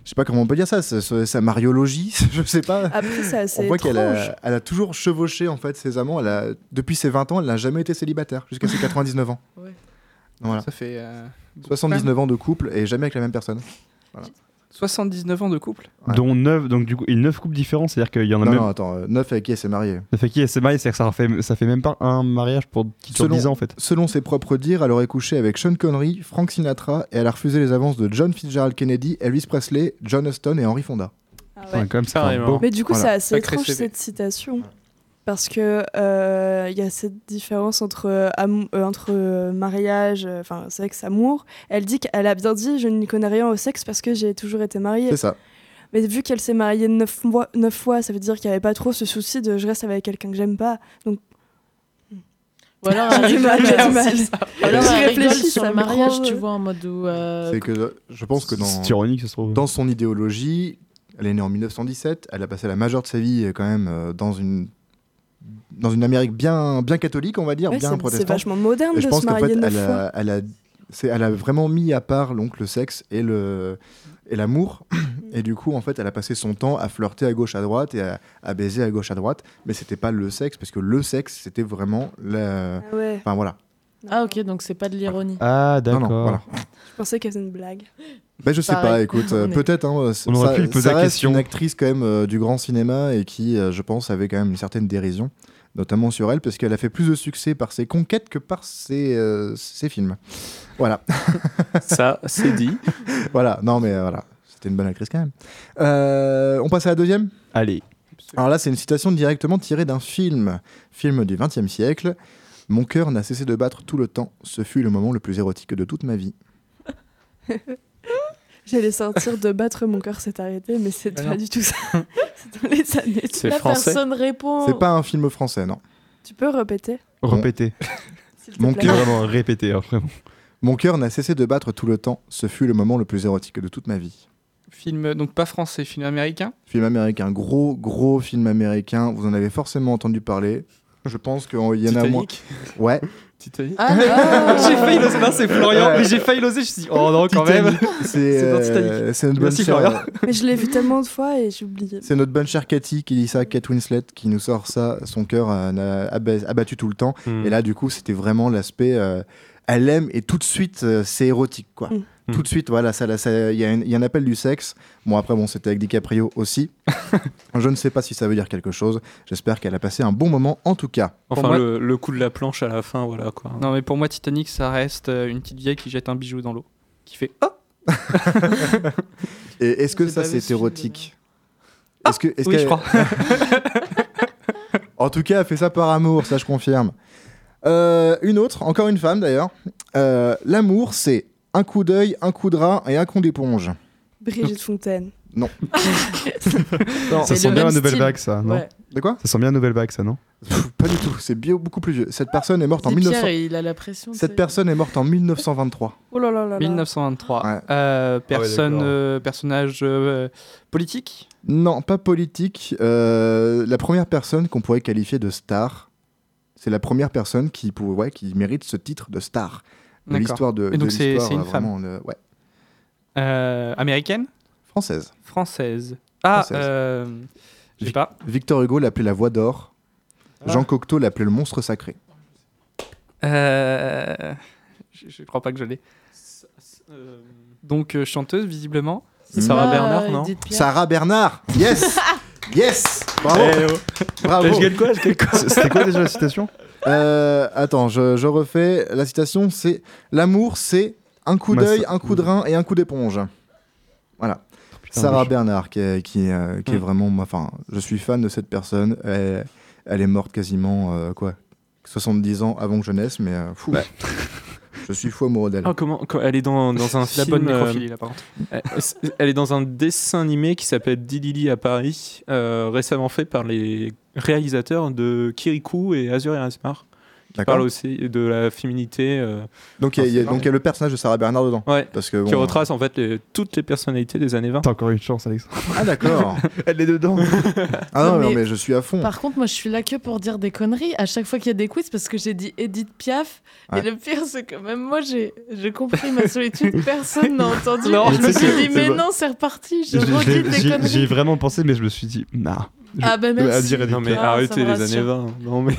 sais pas comment on peut dire ça, sa mariologie, je sais pas. Après, c'est assez On voit qu'elle a, elle a toujours chevauché en fait ses amants. Elle a, depuis ses 20 ans, elle n'a jamais été célibataire jusqu'à ses 99 ans. Ouais. Voilà. Ça fait euh, 79 ans de couple et jamais avec la même personne. 79 ans de couple. Ouais. Dont 9, donc du coup, et 9 couples différents, c'est-à-dire qu'il y en a Non, même. non, attends, euh, neuf avec qui elle s'est mariée. Ça fait qui elle s'est mariée, c'est-à-dire que ça fait, ça fait même pas un mariage pour qui Selon- 10 ans en fait. Selon ses propres dires, elle aurait couché avec Sean Connery, Frank Sinatra et elle a refusé les avances de John Fitzgerald Kennedy, Elvis Presley, John Huston et Henry Fonda. Ah ouais. Enfin, un Carrément. beau. Mais du coup, Voilà. c'est assez étrange cette citation. Parce que euh, il y a cette différence entre, euh, euh, entre euh, mariage, euh, enfin sexe, amour. Elle dit qu'elle a bien dit je n'y connais rien au sexe parce que j'ai toujours été mariée. C'est ça. Mais vu qu'elle s'est mariée neuf fois, neuf fois, ça veut dire qu'il n'y avait pas trop ce souci de je reste avec quelqu'un que j'aime pas. Donc Ou alors elle du mal, rigole, sur ça le mariage, tu vois, en mode où. euh, C'est que je pense que dans, ironique, ça se trouve. dans son idéologie, elle est née en 1917, elle a passé la majeure de sa vie quand même dans une dans une Amérique bien bien catholique, on va dire, ouais, bien c'est- c'est protestante. vachement moderne je de pense se marier fait, neuf elle a, elle, a, c'est- elle a vraiment mis à part donc, le sexe et le et l'amour. Et du coup, en fait, elle a passé son temps à flirter à gauche, à droite et à, à baiser à gauche, à droite. Mais c'était pas le sexe, parce que le sexe, c'était vraiment la... Ah ouais, Enfin, voilà. Ah ok, donc c'est pas de l'ironie. Ah, Non, non, d'accord. voilà. je pensais que c'était une blague. Ben, je sais Pareil. pas, écoute, euh, peut-être. Hein, On aurait pu lui poser la question. une actrice quand même euh, du grand cinéma et qui, euh, je pense, avait quand même une certaine dérision, notamment sur elle, parce qu'elle a fait plus de succès par ses conquêtes que par ses, euh, ses films. Voilà. Ça, c'est dit. voilà. Non, mais euh, voilà. C'était une bonne actrice quand même. Euh, on passe à la deuxième? Allez. Alors là, c'est une citation directement tirée d'un film, film du XXe siècle. Mon cœur n'a cessé de battre tout le temps. Ce fut le moment le plus érotique de toute ma vie. J'allais sortir de battre mon cœur s'est arrêté, mais c'est Ah pas non. du tout ça. c'est dans les années. C'est La français. personne répond. C'est pas un film français, non. Tu peux répéter Répétez. s'il te Mon plaît cœur- Vraiment, répétez. hein, vraiment. Mon cœur n'a cessé de battre tout le temps. Ce fut le moment le plus érotique de toute ma vie. Film, euh, donc pas français, film américain? Film américain, gros, gros film américain. Vous en avez forcément entendu parler. Je pense qu'il y en a moins. Titanic? Ouais. Titanic. Ah, non. j'ai failli l'oser, non, c'est Florian, Ouais. mais j'ai failli l'oser, je me suis dit, oh non, quand Titanic. même. C'est dans euh, Titanic. c'est notre bonne Merci, chère- Florian. Mais je l'ai vu tellement de fois et j'ai oublié. C'est notre bonne chère Cathy qui dit ça, Kate Winslet, qui nous sort ça. Son cœur euh, abattu tout le temps. Hmm. Et là, du coup, c'était vraiment l'aspect. euh, elle aime et tout de suite, euh, c'est érotique, quoi. Mm. Tout de suite, voilà, ça, là, ça- il y, a un- il y a un appel du sexe. Bon, après, bon, c'était avec DiCaprio aussi. Je ne sais pas si ça veut dire quelque chose. J'espère qu'elle a passé un bon moment, en tout cas. Enfin, moi- le, le coup de la planche à la fin, voilà quoi. Non, mais pour moi, Titanic, ça reste euh, une petite vieille qui jette un bijou dans l'eau. Qui fait Oh Et est-ce que ça, c'est érotique? Est-ce que, Oui, je crois. En tout cas, elle fait ça par amour, ça je confirme. Euh, une autre, encore une femme d'ailleurs. Euh, L'amour, c'est un coup d'œil, un coup de rat et un coup d'éponge. Brigitte Fontaine. Non. Ça sent bien la nouvelle vague, ça, non Ouais. De quoi? Ça sent bien la nouvelle vague, ça, non? Pas du tout. C'est bien beaucoup plus vieux. Cette personne est morte en Dis 1900. Pierre, il a la pression. tu Cette personne est morte en 1923. Oh là là là là. 1923. Ouais. Euh, personne, d'accord. euh, personnage euh, politique? Non, pas politique. Euh, la première personne qu'on pourrait qualifier de star, c'est la première personne qui, pour, ouais, qui mérite ce titre de star. De l'histoire de, Et donc c'est- une euh, femme. vraiment, euh, ouais, Euh, Américaine? Française. Française. Ah, Française. euh, je sais pas. Victor Hugo l'appelait la voix d'or. Ah. Jean Cocteau l'appelait le monstre sacré. Euh, je, je crois pas que je l'ai. Donc euh, chanteuse visiblement. Sarah Ah, Bernard, non. Sarah Bernard Yes Yes Bravo Eh, oh. Bravo je gagne quoi quoi? C'était quoi déjà la citation? Euh, Attends, je, je refais. La citation, c'est L'amour, c'est un coup d'œil, un coup de rein et un coup d'éponge. Voilà. Putain, Sarah je- Bernard, qui est, qui, euh, qui est Mm. vraiment. Enfin, je suis fan de cette personne. Elle, elle est morte quasiment, euh, quoi 70 ans avant que je naisse, mais euh, fou. je suis fou amoureux d'elle. Ah, comment, elle est dans, dans un C'est la film. bonne euh, nécrophilie là par contre. elle, elle est dans un dessin animé qui s'appelle Dilili à Paris, euh, récemment fait par les réalisateurs de Kirikou et Azur et Asmar. Qui parle aussi de la féminité. euh, Donc, il y y a, donc, il y a le personnage de Sarah Bernard dedans. ouais, Parce que, qui retrace en fait les- toutes les personnalités des années 20. T'as encore une chance, Alex. Ah, d'accord. Elle est dedans. ah, non, Non, non, mais- mais je suis à fond. Par contre, moi, je suis là que pour dire des conneries à chaque fois qu'il y a des quiz parce que j'ai dit Edith Piaf. Ouais. Et le pire, c'est que même moi, j'ai j'ai compris ma solitude. Personne n'a entendu. Non, je me suis dit, mais non, c'est reparti. Je J'ai- vraiment pensé, mais je me suis dit, nah. Je- Ah, ben à merci. dire Edith Non mais Ah, arrêtez les années 20. Non mais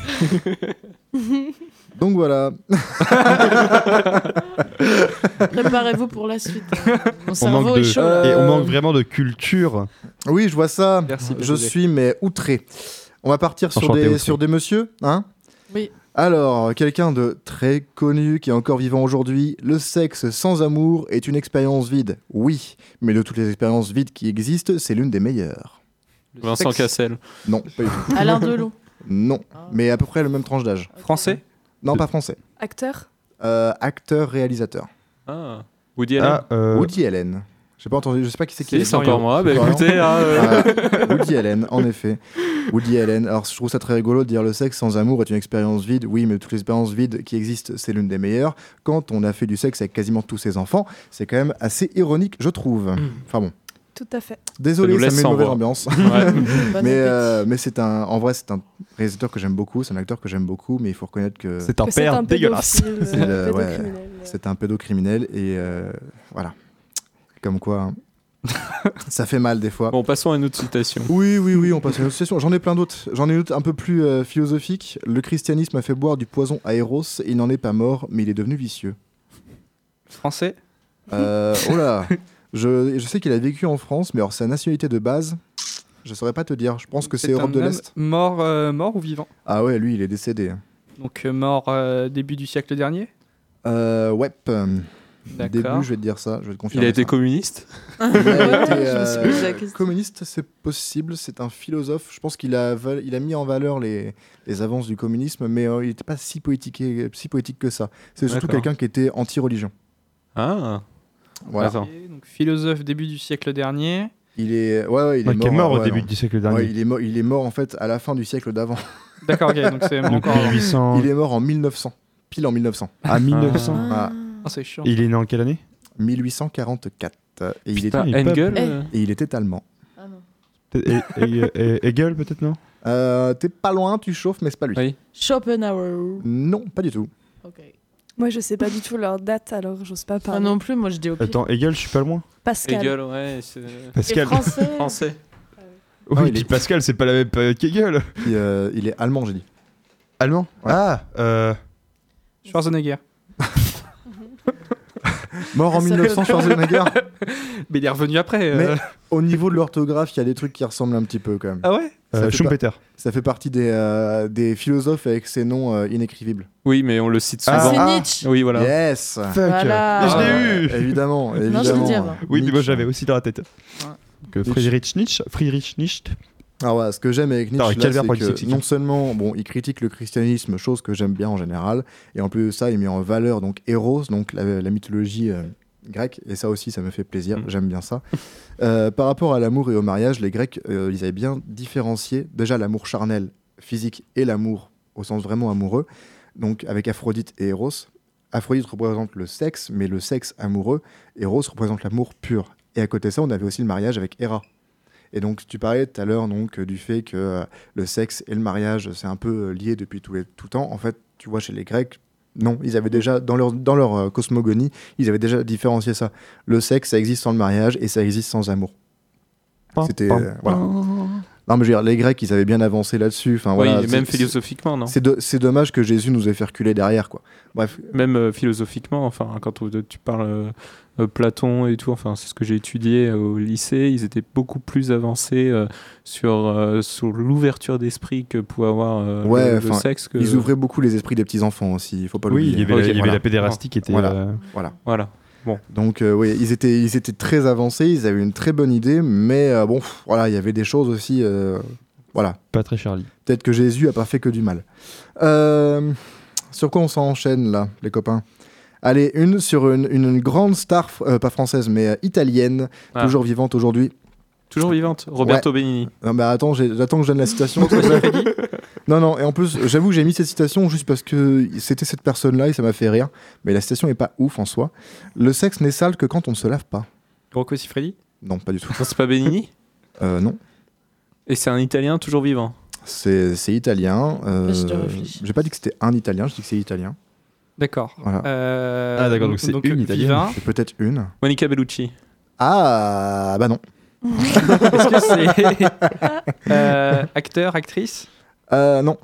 Donc, voilà. Préparez-vous pour la suite. Mon On cerveau manque est de... chaud. là. Et on Euh, manque vraiment de culture. Oui, je vois ça. Merci, je suis, mais outré. On va partir sur des, sur des messieurs, hein? Oui. Alors, quelqu'un de très connu qui est encore vivant aujourd'hui, le sexe sans amour est une expérience vide. Oui, mais de toutes les expériences vides qui existent, c'est l'une des meilleures. Vincent Sexe Cassel. Non, pas du tout. Alain Delon. Non, Ah. mais à peu près le même tranche d'âge. Français? Non, pas français. Acteur? Euh, acteur, réalisateur. Ah. Woody Allen. Ah, euh, Woody Allen. J'ai pas entendu, je sais pas qui c'est qui Si, est. c'est encore moi. Bah, écoutez, hein, euh, Ah, Woody Allen, en effet. Woody Allen. Alors, je trouve ça très rigolo de dire le sexe sans amour est une expérience vide. Oui, mais toutes les expériences vides qui existent, c'est l'une des meilleures. Quand on a fait du sexe avec quasiment tous ses enfants, c'est quand même assez ironique, je trouve. Enfin bon. Tout à fait. Désolé, Ça nous ça, met une mauvaise voix. ambiance. mais euh, mais c'est un, en vrai, c'est un réalisateur que j'aime beaucoup, c'est un acteur que j'aime beaucoup, mais il faut reconnaître que c'est un père un dégueulasse. pédophile, C'est euh, ouais. un pédocriminel et euh, voilà. Comme quoi, hein. ça fait mal des fois. Bon, passons à une autre citation. Oui, oui, oui, on passe à une autre session. J'en ai plein d'autres. J'en ai une autre un peu plus euh, philosophique. Le christianisme a fait boire du poison à Eros. Il n'en est pas mort, mais il est devenu vicieux. Français? Euh, oh là je, je sais qu'il a vécu en France, mais alors sa nationalité de base, je saurais pas te dire. Je pense que c'est Europe un de homme l'Est. Mort, euh, mort ou vivant? Ah ouais, lui, il est décédé. Donc euh, mort euh, début du siècle dernier? Euh, ouais. D'accord. Début, je vais te dire ça. Je vais te Il confirmer. a été ça. communiste? Il a été, euh, communiste, c'est possible. C'est un philosophe. Je pense qu'il a, il a mis en valeur les, les avances du communisme, mais euh, il n'était pas si poétique, si poétique que ça. C'est surtout quelqu'un qui était anti-religion. Ah. Voilà. Donc philosophe début du siècle dernier. Il est, ouais, ouais, il est Ouais, mort, est mort au ouais, début non. du siècle Ouais, dernier. il, est mort, il est mort en fait à la fin du siècle d'avant. D'accord, ok, donc c'est Donc encore. 1800 Il est mort en 1900, pile en 1900, à 1900. Ah. Ah, c'est chiant. Il est né en quelle année? 1844. Et il, Putain, était, il Engel. Euh, et il était allemand. Ah non. Et, et- et- Hegel peut-être non? Euh, T'es pas loin, tu chauffes, mais c'est pas lui. Oui. Schopenhauer. Non, pas du tout. Ok. Moi, je sais pas du tout leur date, alors j'ose pas Ah parler. non plus, moi je dis au pire. Attends, Hegel, je suis pas loin. Pascal. Hegel, ouais. c'est- Et Pascal. français. Français. Oui, Ah, il puis est- Pascal, c'est pas la même période qu'Hegel. Il, euh, il est allemand, j'ai dit. Allemand? Ouais. Ah, euh, Schwarzenegger. Mort en Ça 1900, fait- Schwarzenegger. Mais il est revenu après. euh. Mais- Au niveau de l'orthographe, il y a des trucs qui ressemblent un petit peu quand même. Ah ouais? Ça euh, fait Schumpeter. Ça fait partie des, euh, des philosophes avec ces noms euh, inécrivibles. Oui, mais on le cite Ah, souvent. C'est Nietzsche. Oui, voilà. Yes Fuck Voilà. Mais je l'ai Ah, eu Évidemment, évidemment. je le dis avant. Oui, mais moi Nietzsche. j'avais aussi dans la tête. Que Nietzsche, Friedrich Nietzsche. Alors voilà, ce que j'aime avec Nietzsche, c'est que non seulement bon, il critique le christianisme, chose que j'aime bien en général, et en plus de ça, il met en valeur donc Eros, donc la, la mythologie euh, grec, et ça aussi, ça me fait plaisir, Mm. j'aime bien ça. Euh, par rapport à l'amour et au mariage, les Grecs, euh, ils avaient bien différencié déjà l'amour charnel, physique, et l'amour au sens vraiment amoureux, donc avec Aphrodite et Eros. Aphrodite représente le sexe, mais le sexe amoureux, Eros représente l'amour pur. Et à côté de ça, on avait aussi le mariage avec Héra. Et donc, tu parlais tout à l'heure donc du fait que euh, le sexe et le mariage, c'est un peu euh, lié depuis tout, les- tout temps. En fait, tu vois, chez les Grecs, non, ils avaient déjà, dans leur, dans leur euh, cosmogonie, ils avaient déjà différencié ça. Le sexe, ça existe sans le mariage et ça existe sans amour. C'était. Euh, voilà. Non, mais je veux dire, les Grecs, ils avaient bien avancé là-dessus. Enfin, Oui, voilà, même philosophiquement, non C'est do- c'est dommage que Jésus nous ait fait reculer derrière, quoi. Bref, Même euh, philosophiquement, enfin, quand tu parles euh, euh, Platon et tout, enfin, c'est ce que j'ai étudié euh, au lycée, ils étaient beaucoup plus avancés euh, sur, euh, sur l'ouverture d'esprit que pouvait avoir euh, Ouais, le, sexe. Que... ils ouvraient beaucoup les esprits des petits-enfants aussi, il faut pas Oui, l'oublier. il y avait, Ok, la, il y avait voilà. la pédérastie qui était. Voilà. euh, Voilà. Donc euh, oui, ils étaient, ils étaient très avancés, ils avaient une très bonne idée, mais euh, bon, pff, voilà, il y avait des choses aussi, euh, voilà. pas très Charlie. Peut-être que Jésus a pas fait que du mal. Euh, sur quoi on s'enchaîne là, les copains? Allez, une sur une, une grande star, euh, pas française, mais euh, italienne, Ah. toujours vivante aujourd'hui. Toujours vivante, Roberto Benigni. Non, mais attends, j'attends que je donne la citation. non, non, et en plus, j'avoue que j'ai mis cette citation juste parce que c'était cette personne-là et ça m'a fait rire. Mais la citation est pas ouf en soi. Le sexe n'est sale que quand on ne se lave pas. Rocco Siffredi Non, pas du tout. C'est pas Benigni? Euh, non. Et c'est un Italien toujours vivant? C'est c'est italien. euh, j'ai pas dit que c'était un italien, je dis que c'est italien. D'accord. Voilà. Euh, Ah, d'accord, donc c'est une italienne. vivant. C'est peut-être une. Monica Bellucci. Ah, bah non. Est-ce que c'est euh, acteur, actrice? Euh, non.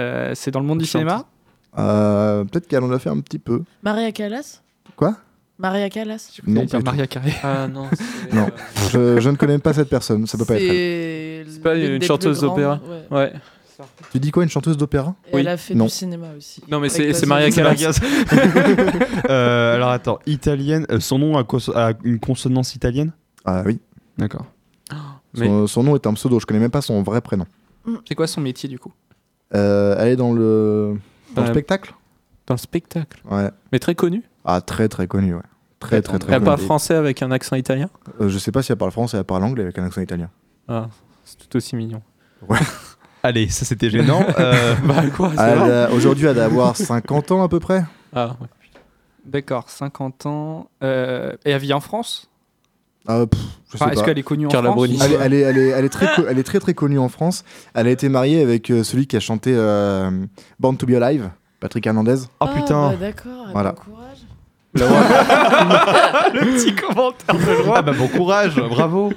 Euh, C'est dans le monde du Chante. cinéma Euh, peut-être qu'elle en a fait un petit peu. Maria Callas Quoi? Maria Callas Non, J'allais dire. Maria Carré. Ah non. Non. Je, je ne connais pas cette personne, ça peut pas être elle. C'est pas une chanteuse d'opéra ouais. Ouais. Tu dis quoi, une chanteuse d'opéra? Oui. Elle a fait Non. du cinéma aussi. Non, mais Avec c'est Basil Maria. Callas. Euh, alors attends, italienne. euh, son nom a, cons- a une consonance italienne? Ah oui. D'accord. Mais Son, son nom est un pseudo, je connais même pas son vrai prénom. C'est quoi son métier du coup Euh, elle est dans le, dans le Euh, spectacle dans le spectacle. Ouais. Mais très connu. Ah, très très connu, ouais. Très très très Elle parle français avec un accent italien Euh, je sais pas si elle parle français, elle parle anglais avec un accent italien. Ah, c'est tout aussi mignon. Allez, ça c'était gênant. Euh, bah quoi c'est Elle, vrai euh, Aujourd'hui, elle doit avoir 50 ans à peu près. Ah, ouais. D'accord, 50 ans. Euh, et elle vit en France Ah, pff, je Enfin, sais Est-ce qu'elle est connue Carla en France Bruni. Elle, est- euh, elle est, elle, est, elle, est très co- elle est très très connue en France. Elle a été mariée avec euh, celui qui a chanté euh, Born to be Alive, Patrick Hernandez. Oh Ah, putain. bah, D'accord, Voilà. bon courage. Le petit commentaire de joie. Ah bah bon courage, bravo.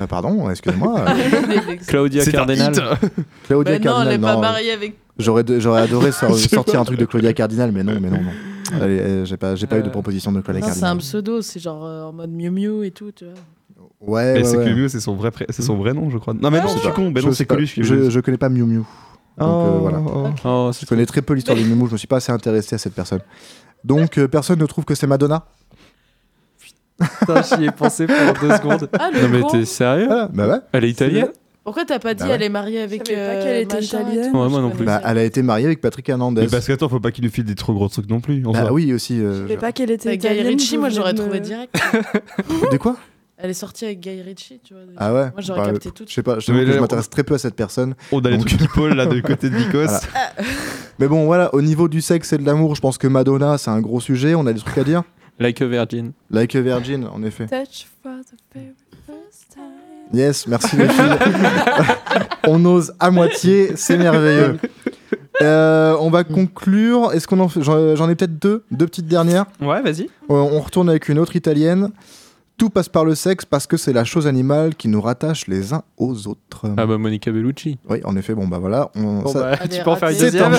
Ah, pardon, excusez-moi. euh, Claudia Cardinal. Claudia Bah non, elle Cardinal. est pas mariée avec. J'aurais, adoré sor- sortir un truc de Claudia Cardinal, mais non, mais non, non. Euh, j'ai pas, j'ai pas eu de Euh, proposition de Non, c'est un pseudo, c'est genre euh, en mode Miu Miu et tout, tu vois. Ouais, Mais ouais, c'est ouais. que Miu, c'est son vrai, pré- c'est son vrai nom, je crois. Non mais non, Je suis con. Ben Je non, c'est pas. Coluche qui je, je connais pas Miu Miu. Donc, euh, voilà. Oh, Je connais très peu l'histoire de Miu Miu, je me suis pas assez intéressé à cette personne. Donc, euh, personne ne trouve que c'est Madonna Putain, j'y ai pensé pendant deux secondes. Ah, le Non mais t'es sérieux? Voilà, bah ouais. Elle est italienne? Pourquoi t'as pas dit Bah ouais. elle est mariée avec. savais pas euh, qu'elle était machin et italienne. tout Ouais, moi je non connais plus. Bah, pas. elle a été mariée avec Patrick Hernandez. Mais parce qu'attends, faut pas qu'il nous file des trop gros trucs non plus. en Bah soi. oui, aussi. Je euh, savais pas qu'elle était Bah, Guy italienne. Ritchie, moi j'aurais trouvé direct. De quoi Elle est sortie avec Guy Ritchie, tu vois. Ah ouais Moi j'aurais Bah, capté tout de Je sais pas, je, Mais t'avoue que là, je m'intéresse très peu à cette personne. On a les Donc- trucs qui Paul là de côté de Nikos. Voilà. Mais bon, voilà, au niveau du sexe et de l'amour, je pense que Madonna, c'est un gros sujet. On a des trucs à dire Like a Virgin. Like a Virgin, en effet. Touch for the time. Yes, merci les filles. on ose à moitié, c'est merveilleux. Euh, on va conclure. Est-ce qu'on en fait J'en ai peut-être deux, deux petites dernières. Ouais, vas-y. Euh, on retourne avec une autre italienne. Tout passe par le sexe parce que c'est la chose animale qui nous rattache les uns aux autres. Ah bah Monica Bellucci. Oui, en effet, bon bah voilà. On, Bon, ça- bah, tu peux en faire une deuxième. Non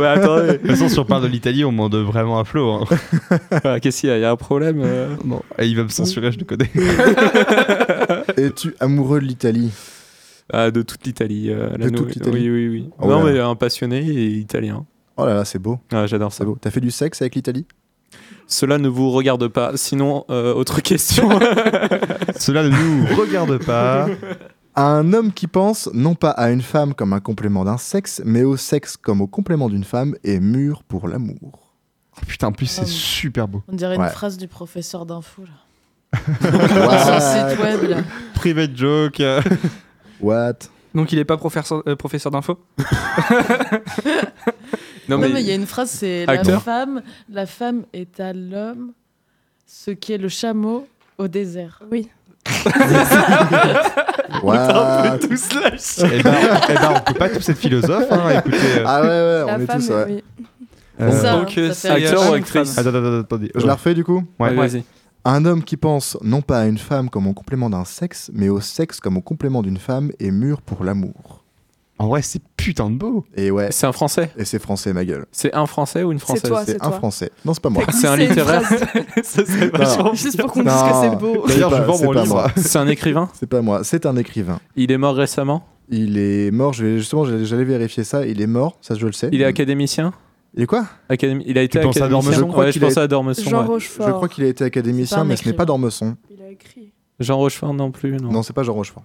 mais attendez. De toute façon, si on parle de l'Italie, on demande vraiment un flow. hein. Ah, Qu'est-ce qu'il y a? Il y a un problème euh? Non. Et il va me censurer, je le connais. Es-tu amoureux de l'Italie? Ah, de toute l'Italie. euh, De toute l'Italie. Oui, oui, oui. Oh non, là mais un passionné et italien. Oh là là, c'est beau, Ah, J'adore ça. c'est beau. T'as fait du sexe avec l'Italie? Cela ne vous regarde pas. Sinon, euh, autre question. Cela ne nous regarde pas. Un homme qui pense non pas à une femme comme un complément d'un sexe, mais au sexe comme au complément d'une femme est mûr pour l'amour. Oh, putain, en plus, c'est super beau. On dirait Ouais. une phrase du professeur d'info là. Sur site web là. Private joke. euh. What? Donc il est pas professeur, euh, professeur d'info? Non, mais il y a une phrase, c'est la Acteur. femme, la femme est à l'homme ce qu'est le chameau au désert. Oui. What? tous lâcher. Eh ben, eh ben, on peut pas tous être philosophe. Hein, écoutez. euh, Ah ouais, ouais, La on est femme, tous. ouais. oui. euh, Ça, Donc euh, ça c'est fait acteur ou une actrice phrase. Attends, attends, attends, attendez. Je la refais du coup Ouais. Ouais, vas-y. Un homme qui pense non pas à une femme comme au complément d'un sexe, mais au sexe comme au complément d'une femme est mûr pour l'amour. En vrai, c'est putain de beau. Et ouais, C'est un français. et c'est français ma gueule. C'est un français ou une française toi. C'est c'est un toi. français. Non, c'est pas moi. C'est un littéraire. Ça vachement Juste pour qu'on dise que c'est beau. D'ailleurs, je vends mon livre. C'est un écrivain. C'est pas moi, c'est un écrivain. Il est mort récemment. Il est mort, je vais- justement, j'allais vérifier ça. Il est mort, ça je le sais. Il est académicien. Il est quoi? Académi- Il a été Tu penses à académicien. Je crois Ouais, je pense à Dormesson. Jean ouais. Rochefort. Je crois qu'il a été académicien, mais ce n'est pas. Dormesson. Il a écrit. Jean Rochefort non plus. Non. Non, c'est pas Jean Rochefort.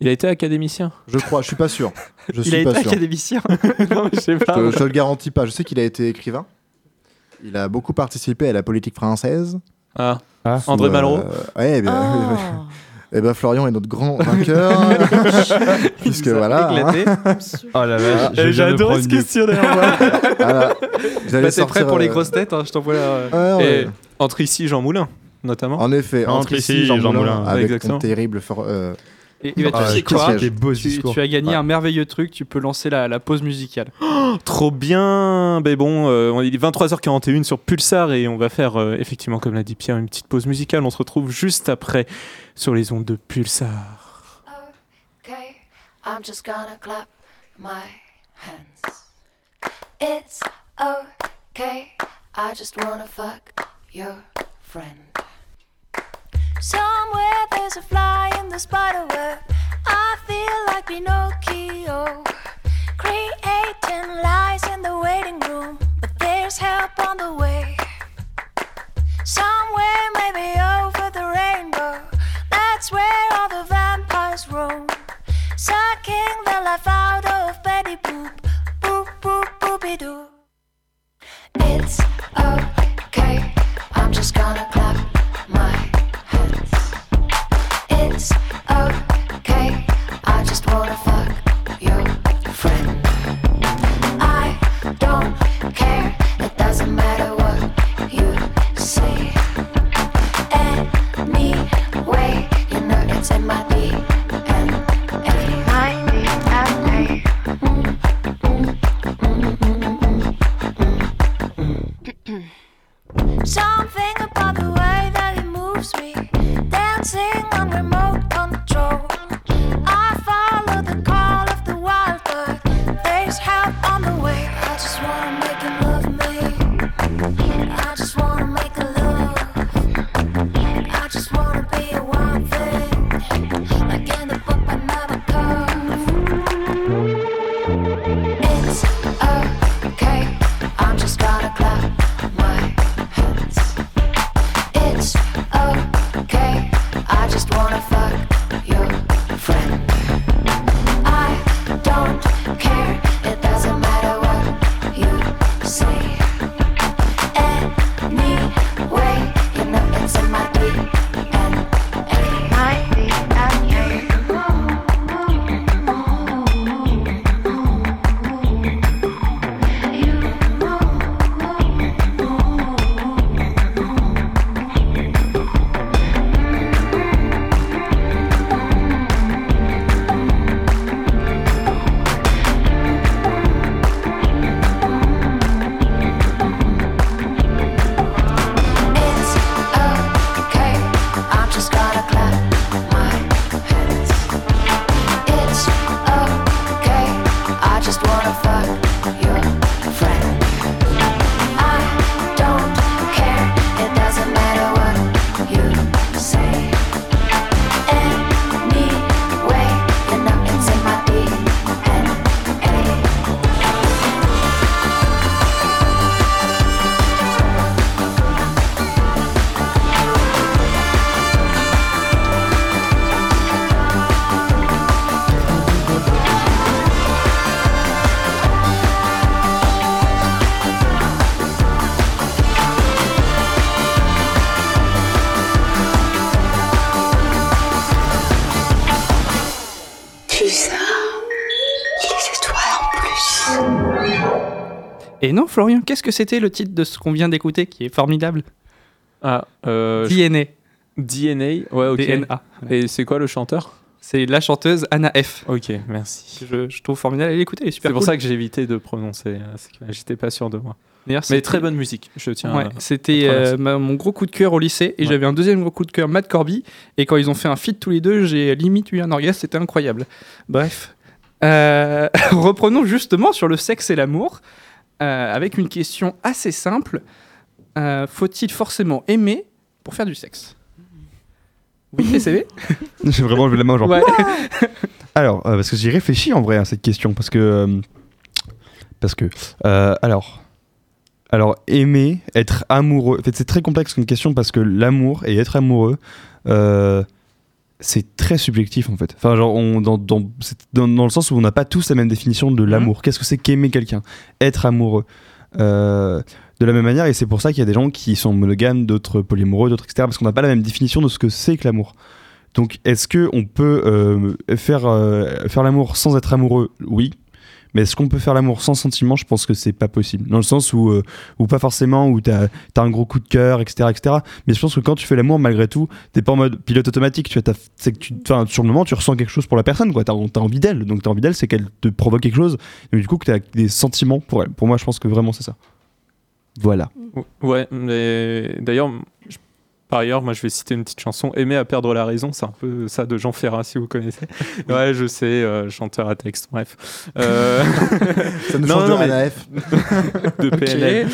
Il a été académicien. Je crois, je suis pas sûr. Je Il a suis été pas sûr. académicien. non, mais je sais Je pas. te, je te le garantis pas. Je sais qu'il a été écrivain. Il a beaucoup participé à la politique française. Ah, Sous, André Malraux. euh, ouais, eh bien, Ah. eh ben, Florian est notre grand vainqueur. puisque voilà. hein. Oh la vache. je Eh, ce questionnaire. moi. Voilà. Vous allez Bah, T'es prêt pour les euh, grosses têtes hein, Je t'envoie la. ouais, ouais. Et entre ici Jean Moulin, notamment. En effet, Entre entre ici, ici, Jean, Jean Moulin, Moulin. avec Exactement. ton terrible. for- euh, Et, et bah, Ah, tu sais qu'est-ce quoi Des beaux tu, as gagné Ouais. un merveilleux truc, tu peux lancer la, la pause musicale. Trop bien. Mais bon, euh, on est 23h41 sur Pulsar et on va faire euh, effectivement, comme l'a dit Pierre, une petite pause musicale. On se retrouve juste après sur les ondes de Pulsar. Okay, I'm just gonna clap my hands. It's okay, I just wanna fuck your friend. Somewhere there's a fly in the spider web. I feel like Pinocchio, creating lies in the waiting room. But there's help on the way. Somewhere maybe over the rainbow. That's where all the vampires roam. Sucking the life out of Betty Boop. Boop, boop, boopy doo. It's okay. I'm just gonna clap my. It's okay. I just wanna fuck your friend. Et non, Florian, qu'est-ce que c'était le titre de ce qu'on vient d'écouter qui est formidable Ah, euh, DNA. DNA, ouais, ok. DNA. Et c'est quoi le chanteur C'est la chanteuse Anna F. Ok, merci. Je, je trouve formidable. Allez l'écouter, elle est super C'est pour cool. ça que j'ai évité de prononcer. que J'étais pas sûr de moi. Mais très bonne musique, je tiens Ouais, à- c'était euh, mon gros coup de cœur au lycée et Ouais. j'avais un deuxième gros coup de cœur, Matt Corby. Et quand ils ont fait un feat tous les deux, j'ai limite eu un orgasme, c'était incroyable. Bref, Euh, reprenons justement sur le sexe et l'amour euh, avec une question assez simple Euh, Faut-il forcément aimer pour faire du sexe? Oui, PCB J'ai vraiment levé la main, genre. Ouais. Alors, euh, parce que j'y réfléchis en vrai à cette question, parce que. parce que. alors. Alors, aimer, être amoureux. En fait, c'est très complexe comme question parce que l'amour et être amoureux, euh, c'est très subjectif en fait. Enfin, genre, on, dans, dans, dans, dans le sens où on n'a pas tous la même définition de l'amour. Qu'est-ce que c'est qu'aimer quelqu'un? Être amoureux. Euh, de la même manière, et c'est pour ça qu'il y a des gens qui sont monogames, d'autres polyamoureux, d'autres etc. Parce qu'on n'a pas la même définition de ce que c'est que l'amour. Donc, est-ce que on peut euh, faire, euh, faire l'amour sans être amoureux? Oui. Mais est-ce qu'on peut faire l'amour sans sentiment? Je pense que c'est pas possible. Dans le sens où, euh, où pas forcément, où t'as as un gros coup de cœur, etc., etc. Mais je pense que quand tu fais l'amour, malgré tout, t'es pas en mode pilote automatique. Tu que tu, sur le moment, tu ressens quelque chose pour la personne. T'as as envie d'elle. Donc, t'as envie d'elle, c'est qu'elle te provoque quelque chose. Donc, du coup, que t'as des sentiments pour elle. Pour moi, je pense que vraiment, c'est ça. Voilà. Ouais, mais d'ailleurs, je- par ailleurs, moi je vais citer une petite chanson, Aimer à perdre la raison, c'est un peu ça de Jean Ferrat si vous connaissez. ouais, je sais, euh, chanteur à texte, bref. Euh, Ça nous non, change non, de mais- de. PNL.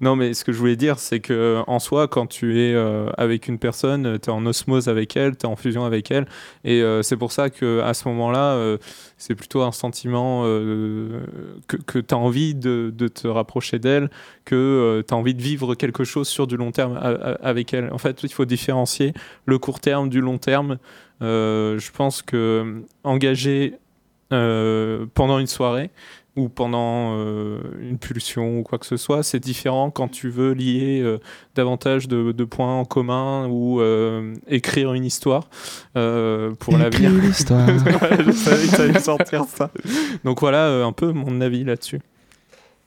non, mais ce que je voulais dire, c'est que en soi, quand tu es euh, avec une personne, tu es en osmose avec elle, tu es en fusion avec elle. Et euh, c'est pour ça que à ce moment-là, euh, c'est plutôt un sentiment euh, que, que tu as envie de, de te rapprocher d'elle, que tu as envie de vivre quelque chose sur du long terme avec elle. En fait, il faut différencier le court terme du long terme. Euh, je pense que euh, engager euh, pendant une soirée ou pendant euh, une pulsion ou quoi que ce soit, c'est différent quand tu veux lier euh, davantage de, de points en commun ou euh, écrire une histoire euh, pour l'avenir. Écrire l'histoire. Ouais, je savais que ça allait sortir ça. Donc voilà euh, un peu mon avis là-dessus.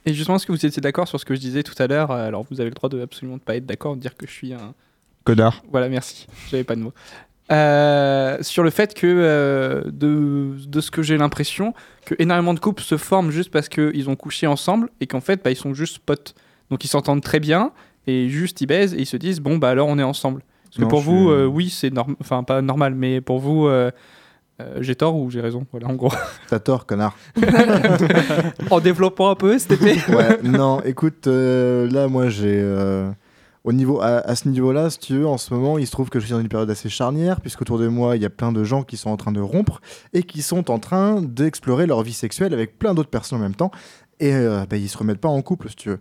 Et justement, est-ce que vous étiez d'accord sur ce que je disais tout à l'heure? Alors, vous avez le droit de absolument pas être d'accord, de dire que je suis un. Connard. Voilà, merci. J'avais pas de mots. Euh, sur le fait que, euh, de, de ce que j'ai l'impression, que énormément de couples se forment juste parce qu'ils ont couché ensemble et qu'en fait, bah, ils sont juste potes. Donc, ils s'entendent très bien et juste ils baisent et ils se disent, bon, bah alors on est ensemble. Parce que Non, pour vous, suis- euh, oui, c'est normal. Enfin, pas normal, mais pour vous, euh, j'ai tort ou j'ai raison Voilà, en gros. T'as tort, connard. en développant un peu. Ouais, non, écoute, euh, là, moi, j'ai. euh, au niveau, à, à ce niveau-là, si tu veux, en ce moment, il se trouve que je suis dans une période assez charnière, puisqu'autour de moi, il y a plein de gens qui sont en train de rompre et qui sont en train d'explorer leur vie sexuelle avec plein d'autres personnes en même temps. Et euh, bah, ils se remettent pas en couple, si tu veux.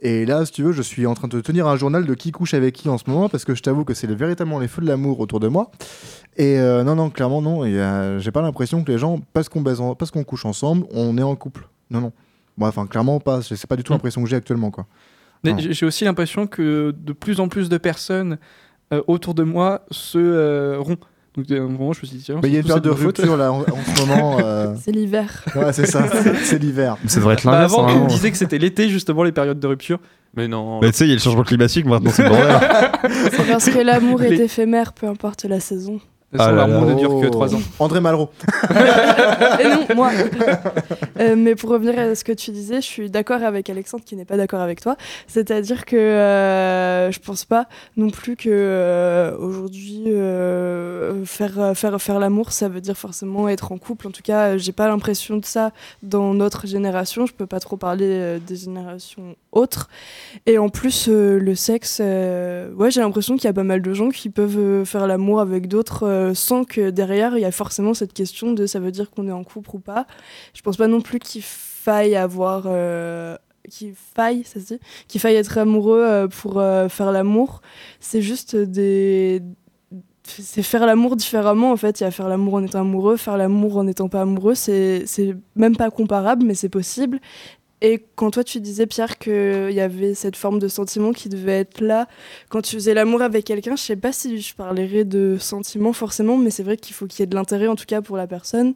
Et là, si tu veux, je suis en train de tenir un journal de qui couche avec qui en ce moment, parce que je t'avoue que c'est le- véritablement les feux de l'amour autour de moi. Et euh, non, non, clairement, non. Et, euh, j'ai pas l'impression que les gens, parce qu'on baise en- parce qu'on couche ensemble, on est en couple. Non, non. Bon, enfin, clairement pas. C'est pas du tout Mm. l'impression que j'ai actuellement, quoi. Mais Non. j'ai j'ai aussi l'impression que de plus en plus de personnes euh, autour de moi se euh, rompent. Donc, à un moment, je me suis dit, tiens, Mais il y a une c'est période de rupture là en, en ce moment. euh, C'est l'hiver. Ouais, c'est ça, c'est- l'hiver. Ça devrait être Bah, l'inverse. avant, hein. on me disait que c'était l'été, justement, les périodes de rupture. Mais non. Bah, tu sais, il y a le changement climatique, maintenant c'est le bordel. C'est parce que l'amour est Les- éphémère, peu importe la saison. Ah ne dure que Oh. 3 ans. André Malraux. Et non, moi. Euh, mais pour revenir à ce que tu disais, je suis d'accord avec Alexandre qui n'est pas d'accord avec toi. C'est-à-dire que euh, je pense pas non plus que euh, aujourd'hui euh, faire faire faire l'amour, ça veut dire forcément être en couple. En tout cas, j'ai pas l'impression de ça dans notre génération. Je peux pas trop parler euh, des générations autres. Et en plus, euh, le sexe, euh, ouais, j'ai l'impression qu'il y a pas mal de gens qui peuvent euh, faire l'amour avec d'autres euh, sans que derrière il y a forcément cette question de ça veut dire qu'on est en couple ou pas. Je pense pas non plus qu'il faille avoir. euh, qu'il faille, ça se dit, qu'il faille être amoureux euh, pour faire l'amour. C'est juste des. C'est faire l'amour différemment en fait. Il y a faire l'amour en étant amoureux, faire l'amour en n'étant pas amoureux. C'est même pas comparable, mais c'est possible. Et quand toi tu disais Pierre qu'il y avait cette forme de sentiment qui devait être là quand tu faisais l'amour avec quelqu'un, je sais pas si je parlerais de sentiment forcément, mais c'est vrai qu'il faut qu'il y ait de l'intérêt en tout cas pour la personne.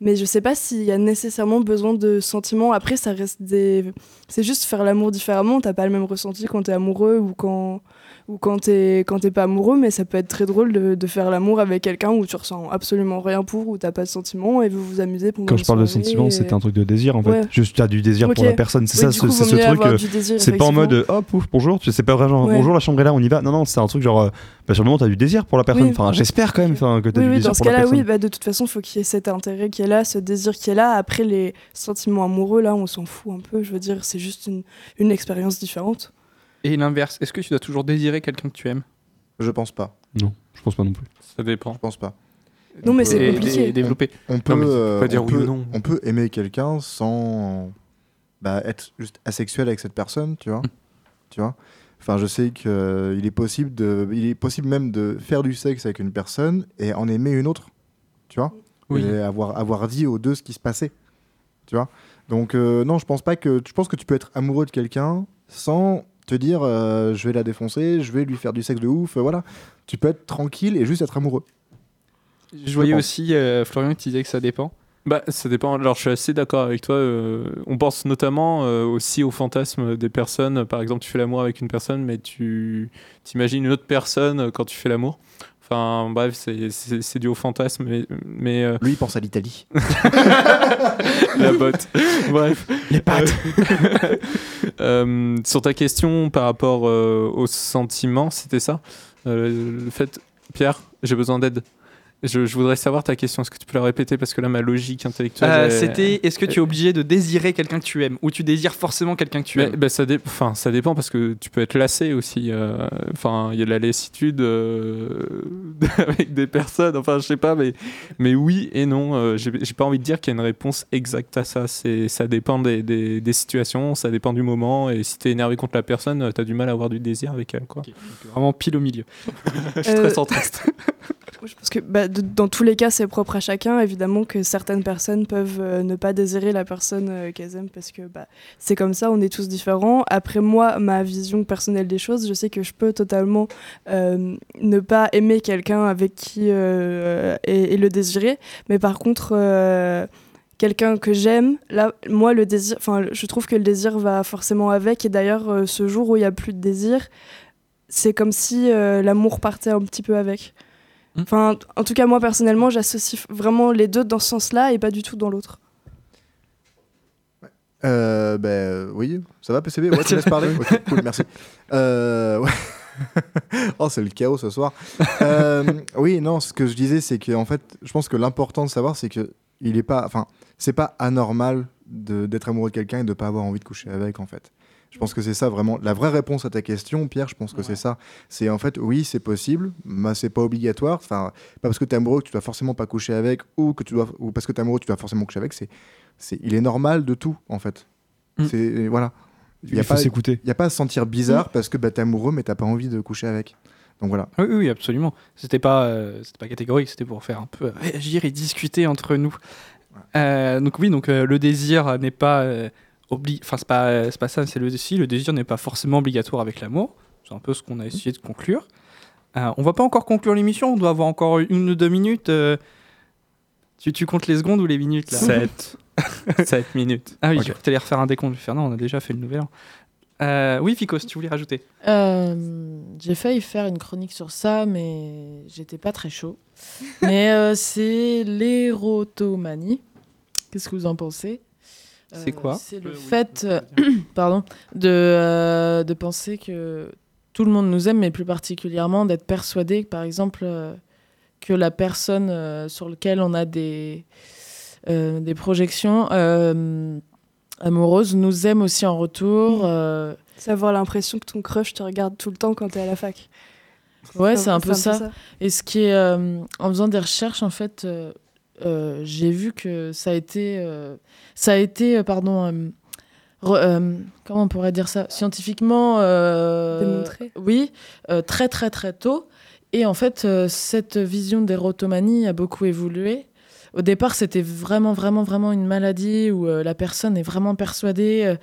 Mais je sais pas s'il y a nécessairement besoin de sentiments. Après, ça reste des. C'est juste faire l'amour différemment. T'as pas le même ressenti quand t'es amoureux ou quand ou quand t'es quand t'es pas amoureux. Mais ça peut être très drôle de, de faire l'amour avec quelqu'un où tu ressens absolument rien pour, où t'as pas de sentiments et vous vous amusez pendant Quand je parle de soirée sentiments, et- c'était un truc de désir en fait. Ouais. Juste, tu as du désir pour la personne. C'est Oui, ça, ce- c'est ce truc. euh, C'est pas en mode oh pouf, bonjour, sais pas vraiment Ouais. bonjour, la chambre est là, on y va. Non, non, c'est un truc genre euh, bah, sur le moment, t'as du désir pour la personne. Oui. Enfin, j'espère quand même que t'as Oui, du désir dans ce pour la cas-là, personne. oui, bah, de toute façon, il faut qu'il y ait cet intérêt qui est là, ce désir qui est là. Après, les sentiments amoureux, là, on s'en fout un peu. Je veux dire, c'est juste une, une expérience différente. Et l'inverse, est-ce que tu dois toujours désirer quelqu'un que tu aimes? Je pense pas. Non, je pense pas non plus. Ça dépend. Je pense pas. Non, mais c'est compliqué. développer. On peut, euh, pas dire on oui ou peut- non. On peut aimer quelqu'un sans bah, être juste asexuel avec cette personne, tu vois. Tu vois. Enfin, je sais qu'il est possible de, il est possible même de faire du sexe avec une personne et en aimer une autre, tu vois. Oui. Et avoir avoir dit aux deux ce qui se passait, tu vois. Donc euh, non, je pense pas que, je pense que tu peux être amoureux de quelqu'un sans te dire euh, je vais la défoncer, je vais lui faire du sexe de ouf, euh, voilà. Tu peux être tranquille et juste être amoureux. Je voyais pense. aussi, euh, Florian, qui disait que ça dépend. Bah, ça dépend. Alors, je suis assez d'accord avec toi. euh, on pense notamment euh, aussi au fantasme des personnes. Par exemple, tu fais l'amour avec une personne, mais tu t'imagines une autre personne euh, quand tu fais l'amour. Enfin, bref, c'est- dû au fantasme. Mais, mais euh, Lui, il pense à l'Italie. la botte. Bref. Les pattes. Euh, sur ta question par rapport euh, aux sentiments, c'était ça? Euh, Le fait, Pierre, j'ai besoin d'aide. Je, je voudrais savoir ta question. Est-ce que tu peux la répéter? Parce que là ma logique intellectuelle. Euh, est- C'était est-ce que tu es obligé de désirer quelqu'un que tu aimes? Ou tu désires forcément quelqu'un que tu Mais, aimes? bah, ça, dé- enfin, ça dépend parce que tu peux être lassé aussi. euh, Enfin, il y a de la lassitude euh, avec des personnes. Enfin, je sais pas, mais, mais oui et non. euh, J'ai pas envie de dire qu'il y a une réponse exacte à ça. C'est, ça dépend des, des, des situations, ça dépend du moment. Et si t'es énervé contre la personne, t'as du mal à avoir du désir avec elle, quoi. Vraiment pile au milieu. je suis Euh, très centriste. Je pense que bah, dans tous les cas, c'est propre à chacun. Évidemment que certaines personnes peuvent euh, ne pas désirer la personne euh, qu'elles aiment parce que bah, c'est comme ça, on est tous différents. Après moi, ma vision personnelle des choses, je sais que je peux totalement euh, ne pas aimer quelqu'un avec qui et, le désirer. Mais par contre, quelqu'un que j'aime, là, moi, le désir, enfin, je trouve que le désir va forcément avec. Et d'ailleurs, ce jour où il n'y a plus de désir, c'est comme si l'amour partait un petit peu avec. Mm. Enfin, en tout cas, moi personnellement, j'associe vraiment les deux dans ce sens-là et pas du tout dans l'autre. Euh, ben euh, oui, ça va PCB Ouais, tu laisses parler? Ok, cool, merci. Euh, ouais. oh, c'est le chaos ce soir. Euh, oui, non, ce que je disais, c'est que en fait, je pense que l'important de savoir, c'est que il est pas, enfin, c'est pas anormal de- d'être amoureux de quelqu'un et de pas avoir envie de coucher avec, en fait. Je pense que c'est ça vraiment la vraie réponse à ta question, Pierre. Je pense que c'est ça. C'est en fait, oui, c'est possible, mais c'est pas obligatoire. Enfin, pas parce que tu es amoureux que tu dois forcément pas coucher avec, ou que tu dois, ou parce que tu es amoureux tu dois forcément coucher avec. C'est, c'est, il est normal de tout, en fait. Mm. C'est voilà. Il, y a faut pas- s'écouter. Il n'y a pas à se sentir bizarre parce que bah, t'es amoureux mais t'as pas envie de coucher avec. Donc voilà. Oui, oui, absolument. C'était pas, euh, c'était pas catégorique, c'était pour faire un peu réagir et discuter entre nous. Euh, donc oui, donc euh, le désir n'est pas obli- enfin c'est pas, c'est pas ça, c'est le si le désir n'est pas forcément obligatoire avec l'amour. C'est un peu ce qu'on a essayé de conclure. Euh, on va pas encore conclure l'émission, on doit avoir encore une ou deux minutes. euh. Tu, tu comptes les secondes ou les minutes là? 7. 7 minutes. Ah oui, Ok. je crois que t'allais refaire un décompte. Je vais faire non, on a déjà fait le nouvel an. Euh, oui, Fico, si tu voulais rajouter? Euh, j'ai failli faire une chronique sur ça, mais j'étais pas très chaud. mais euh, c'est l'érotomanie. Qu'est-ce que vous en pensez? C'est Euh, quoi C'est le Euh, oui, fait, oui, euh, pardon, de, euh, de penser que tout le monde nous aime, mais plus particulièrement d'être persuadé, par exemple, euh, que la personne euh, sur laquelle on a des, euh, des projections euh, amoureuses nous aime aussi en retour. euh, C'est avoir l'impression que ton crush te regarde tout le temps quand t'es à la fac. Ouais, c'est un peu ça. Et ce qui est, euh, en faisant des recherches, en fait, euh, j'ai vu que ça a été, euh, ça a été, euh, pardon, euh, re- euh, comment on pourrait dire ça, scientifiquement euh, Démontré. Oui, euh, très très très tôt. Et en fait, euh, cette vision d'érotomanie a beaucoup évolué. Au départ, c'était vraiment, vraiment, vraiment une maladie où euh, la personne est vraiment persuadée euh,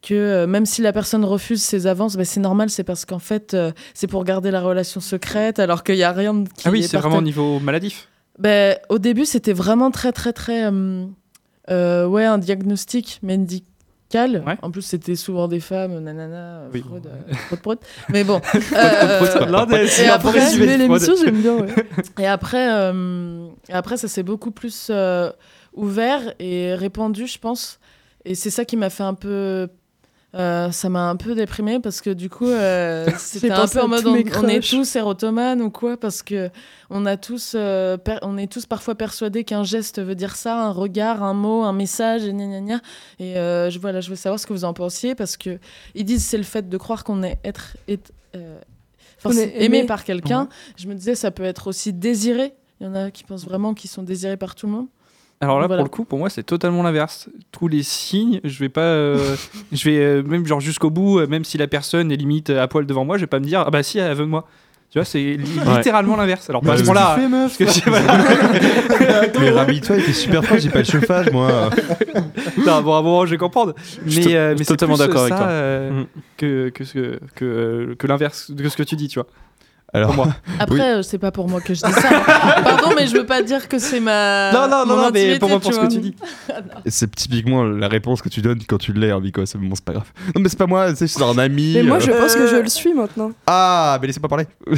que euh, même si la personne refuse ses avances, bah, c'est normal, c'est parce qu'en fait, euh, c'est pour garder la relation secrète, alors qu'il n'y a rien de- qui Ah oui, est c'est vraiment au niveau maladif. Ben, au début, c'était vraiment très, très, très. euh, euh, ouais, un diagnostic médical. Ouais. En plus, c'était souvent des femmes, nanana, euh, Oui. Freud, euh, Freud, Freud. Mais bon. euh, et après, l'émission, j'aime bien, ouais. Et après, euh, après ça s'est beaucoup plus euh, ouvert et répandu, je pense. Et c'est ça qui m'a fait un peu. Euh, ça m'a un peu déprimée parce que du coup, euh, c'était un peu en mode on, est tous érotomanes ou quoi parce que on a tous, euh, on est tous parfois persuadés qu'un geste veut dire ça, un regard, un mot, un message, et gna gna gna. Et euh, je voilà, je veux savoir ce que vous en pensiez parce que ils disent c'est le fait de croire qu'on est être, est aimé. par quelqu'un. Je me disais ça peut être aussi désiré. Il y en a qui pensent vraiment qu'ils sont désirés par tout le monde. Alors là, Voilà. pour le coup, pour moi, c'est totalement l'inverse. Tous les signes, je vais pas, euh, je vais euh, même genre jusqu'au bout, euh, même si la personne est limite à poil devant moi, je vais pas me dire ah bah si, elle veut de moi. Tu vois, c'est li- littéralement l'inverse. Alors pas à ce moment-là. Mais rhabille-toi, il fait super froid, j'ai pas le chauffage, moi. Non, bon, à un moment, je vais comprendre. Mais, euh, je mais suis c'est totalement plus d'accord avec ça, toi. euh, Mm. que que ce que que, que l'inverse de ce que tu dis, tu vois. Alors, Pour moi. Après, euh, c'est pas pour moi que je dis ça. hein. Pardon, mais je veux pas dire que c'est ma. non, non, non, non, mais pour moi, pour ce que tu dis. c'est typiquement la réponse que tu donnes quand tu l'es, hein, Vico. C'est bon, c'est pas grave. Non, mais c'est pas moi, tu sais, c'est un ami. Mais moi, je euh, pense que je le suis maintenant. Ah, mais laissez-moi parler.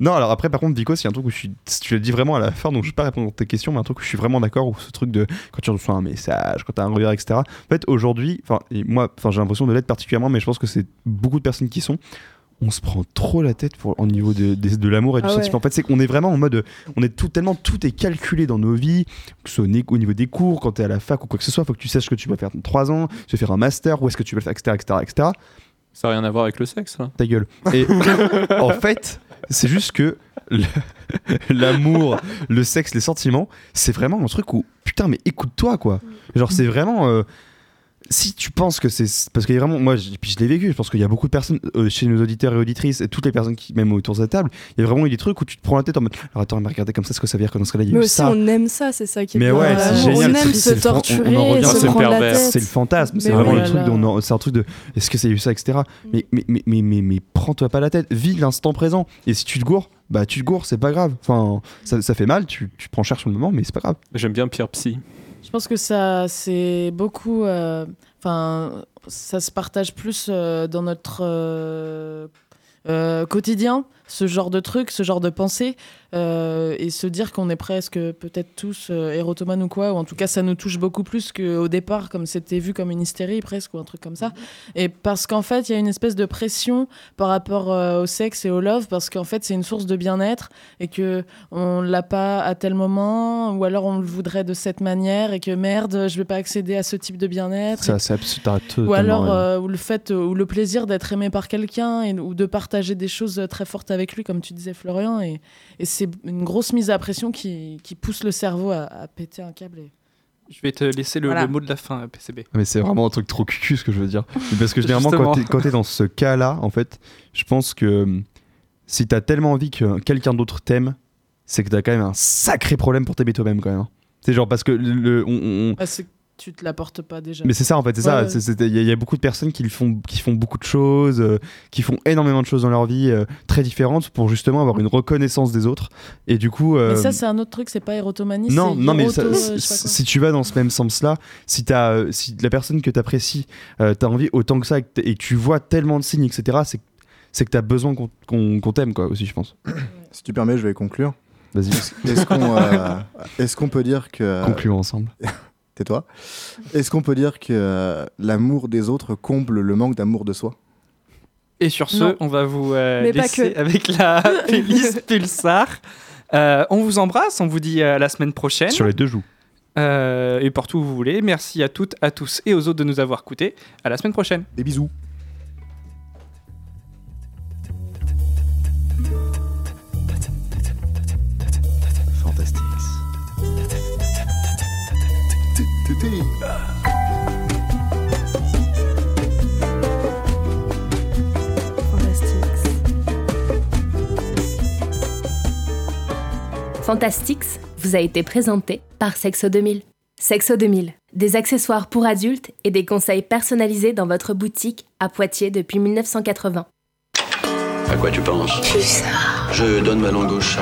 non, alors après, par contre, Vico, c'est un truc où je suis. Tu l'as dit vraiment à la fin, donc je vais pas répondre à tes questions, mais un truc où je suis vraiment d'accord, où ce truc de quand tu reçois un message, quand tu as un regard, etc. En fait, aujourd'hui, enfin, moi, enfin, j'ai l'impression de l'être particulièrement, mais je pense que c'est beaucoup de personnes qui sont. On se prend trop la tête pour, au niveau de, de, de l'amour et du Ah ouais. sentiment. En fait, c'est qu'on est vraiment en mode. On est tout, tellement tout est calculé dans nos vies, que ce soit au ni- au niveau des cours, quand tu es à la fac ou quoi que ce soit, faut que tu saches ce que tu vas faire dans 3 ans, tu vas faire un master, où est-ce que tu vas le faire, etc. etc., etc Ça n'a rien à voir avec le sexe, là. ta gueule. Et en fait, c'est juste que l'amour, le sexe, les sentiments, c'est vraiment un truc où putain, mais écoute-toi quoi. Genre, c'est vraiment. euh, si tu penses que c'est parce qu'il y a vraiment moi je, puis je l'ai vécu je pense qu'il y a beaucoup de personnes euh, chez nos auditeurs et auditrices et toutes les personnes qui même autour de la table il y a vraiment eu des trucs où tu te prends la tête en mode alors attends mais regardez comme ça ce que ça veut dire que dans ce cas-là il y a Mais eu aussi, ça on aime ça, c'est ça qui est Mais bien. ouais, c'est génial, On aime se fan- on- on en torturer, revient- se c'est le prendre la pervers, tête. c'est le fantasme, c'est vraiment le truc dont c'est un truc de est-ce que c'est eu ça, etc. Mais, mais, mais, mais, mais, mais prends-toi pas la tête, vis l'instant présent. Et si tu te gourres, bah tu te gourres, c'est pas grave. Enfin, ça, ça fait mal, tu, tu prends cher sur le moment, mais c'est pas grave. J'aime bien Pierre Psy. Je pense que ça, c'est beaucoup. euh, Enfin, ça se partage plus euh, dans notre euh, quotidien, ce genre de truc, ce genre de pensée, euh, et se dire qu'on est presque peut-être tous euh, érotomanes ou quoi, ou en tout cas ça nous touche beaucoup plus qu'au départ, comme c'était vu comme une hystérie presque, ou un truc comme ça. Et parce qu'en fait, il y a une espèce de pression par rapport euh, au sexe et au love, parce qu'en fait, c'est une source de bien-être, et que on l'a pas à tel moment, ou alors on le voudrait de cette manière, et que merde, je vais pas accéder à ce type de bien-être. Ça, c'est abs- t'as totalement Ou alors, euh, ou le fait, ou le plaisir d'être aimé par quelqu'un, ou de partager des choses très fortes avec lui, comme tu disais, Florian. Et, et c'est une grosse mise à pression qui, qui pousse le cerveau à, à péter un câble. et- Je vais te laisser le, Voilà. le mot de la fin, euh, PCB. Mais c'est vraiment un truc trop cucu ce que je veux dire. Parce que généralement, quand t'es, dans ce cas-là, en fait, je pense que euh, si t'as tellement envie que quelqu'un d'autre t'aime, c'est que t'as quand même un sacré problème pour t'aimer toi-même quand même. hein. C'est genre parce que le, le- on- on, Ah, tu te l'apportes pas déjà. Mais c'est ça en fait, c'est ça. Ouais. Il y, a- il y a beaucoup de personnes qui font, qui font beaucoup de choses, euh, qui font énormément de choses dans leur vie euh, très différentes pour justement avoir une reconnaissance des autres. Et du coup, euh, Mais ça, c'est un autre truc, c'est pas érotomanie. non, non, mais ça- euh, si, tu vas dans ce même sens-là, si, t'as, euh, si la personne que tu apprécies, tu as envie autant que ça et et tu vois tellement de signes, etc., c'est, c'est que tu as besoin qu'on, t'aime, quoi, aussi, je pense. Si tu permets, je vais conclure. Vas-y, Est-ce qu'on euh, est-ce qu'on peut dire que. concluons ensemble. Tais-toi. Est-ce qu'on peut dire que euh, l'amour des autres comble le manque d'amour de soi? Et sur ce, Non. on va vous euh, laisser avec la playlist Pulsar. Euh, on vous embrasse, on vous dit à la semaine prochaine. Sur les deux joues. Euh, et partout où vous voulez. Merci à toutes, à tous et aux autres de nous avoir écoutés. À la semaine prochaine. Des bisous. Fantastique. Fantastix vous a été présenté par Sexo 2000. Sexo 2000, des accessoires pour adultes et des conseils personnalisés dans votre boutique à Poitiers depuis 1980. À quoi tu penses? Je donne ma langue au chat.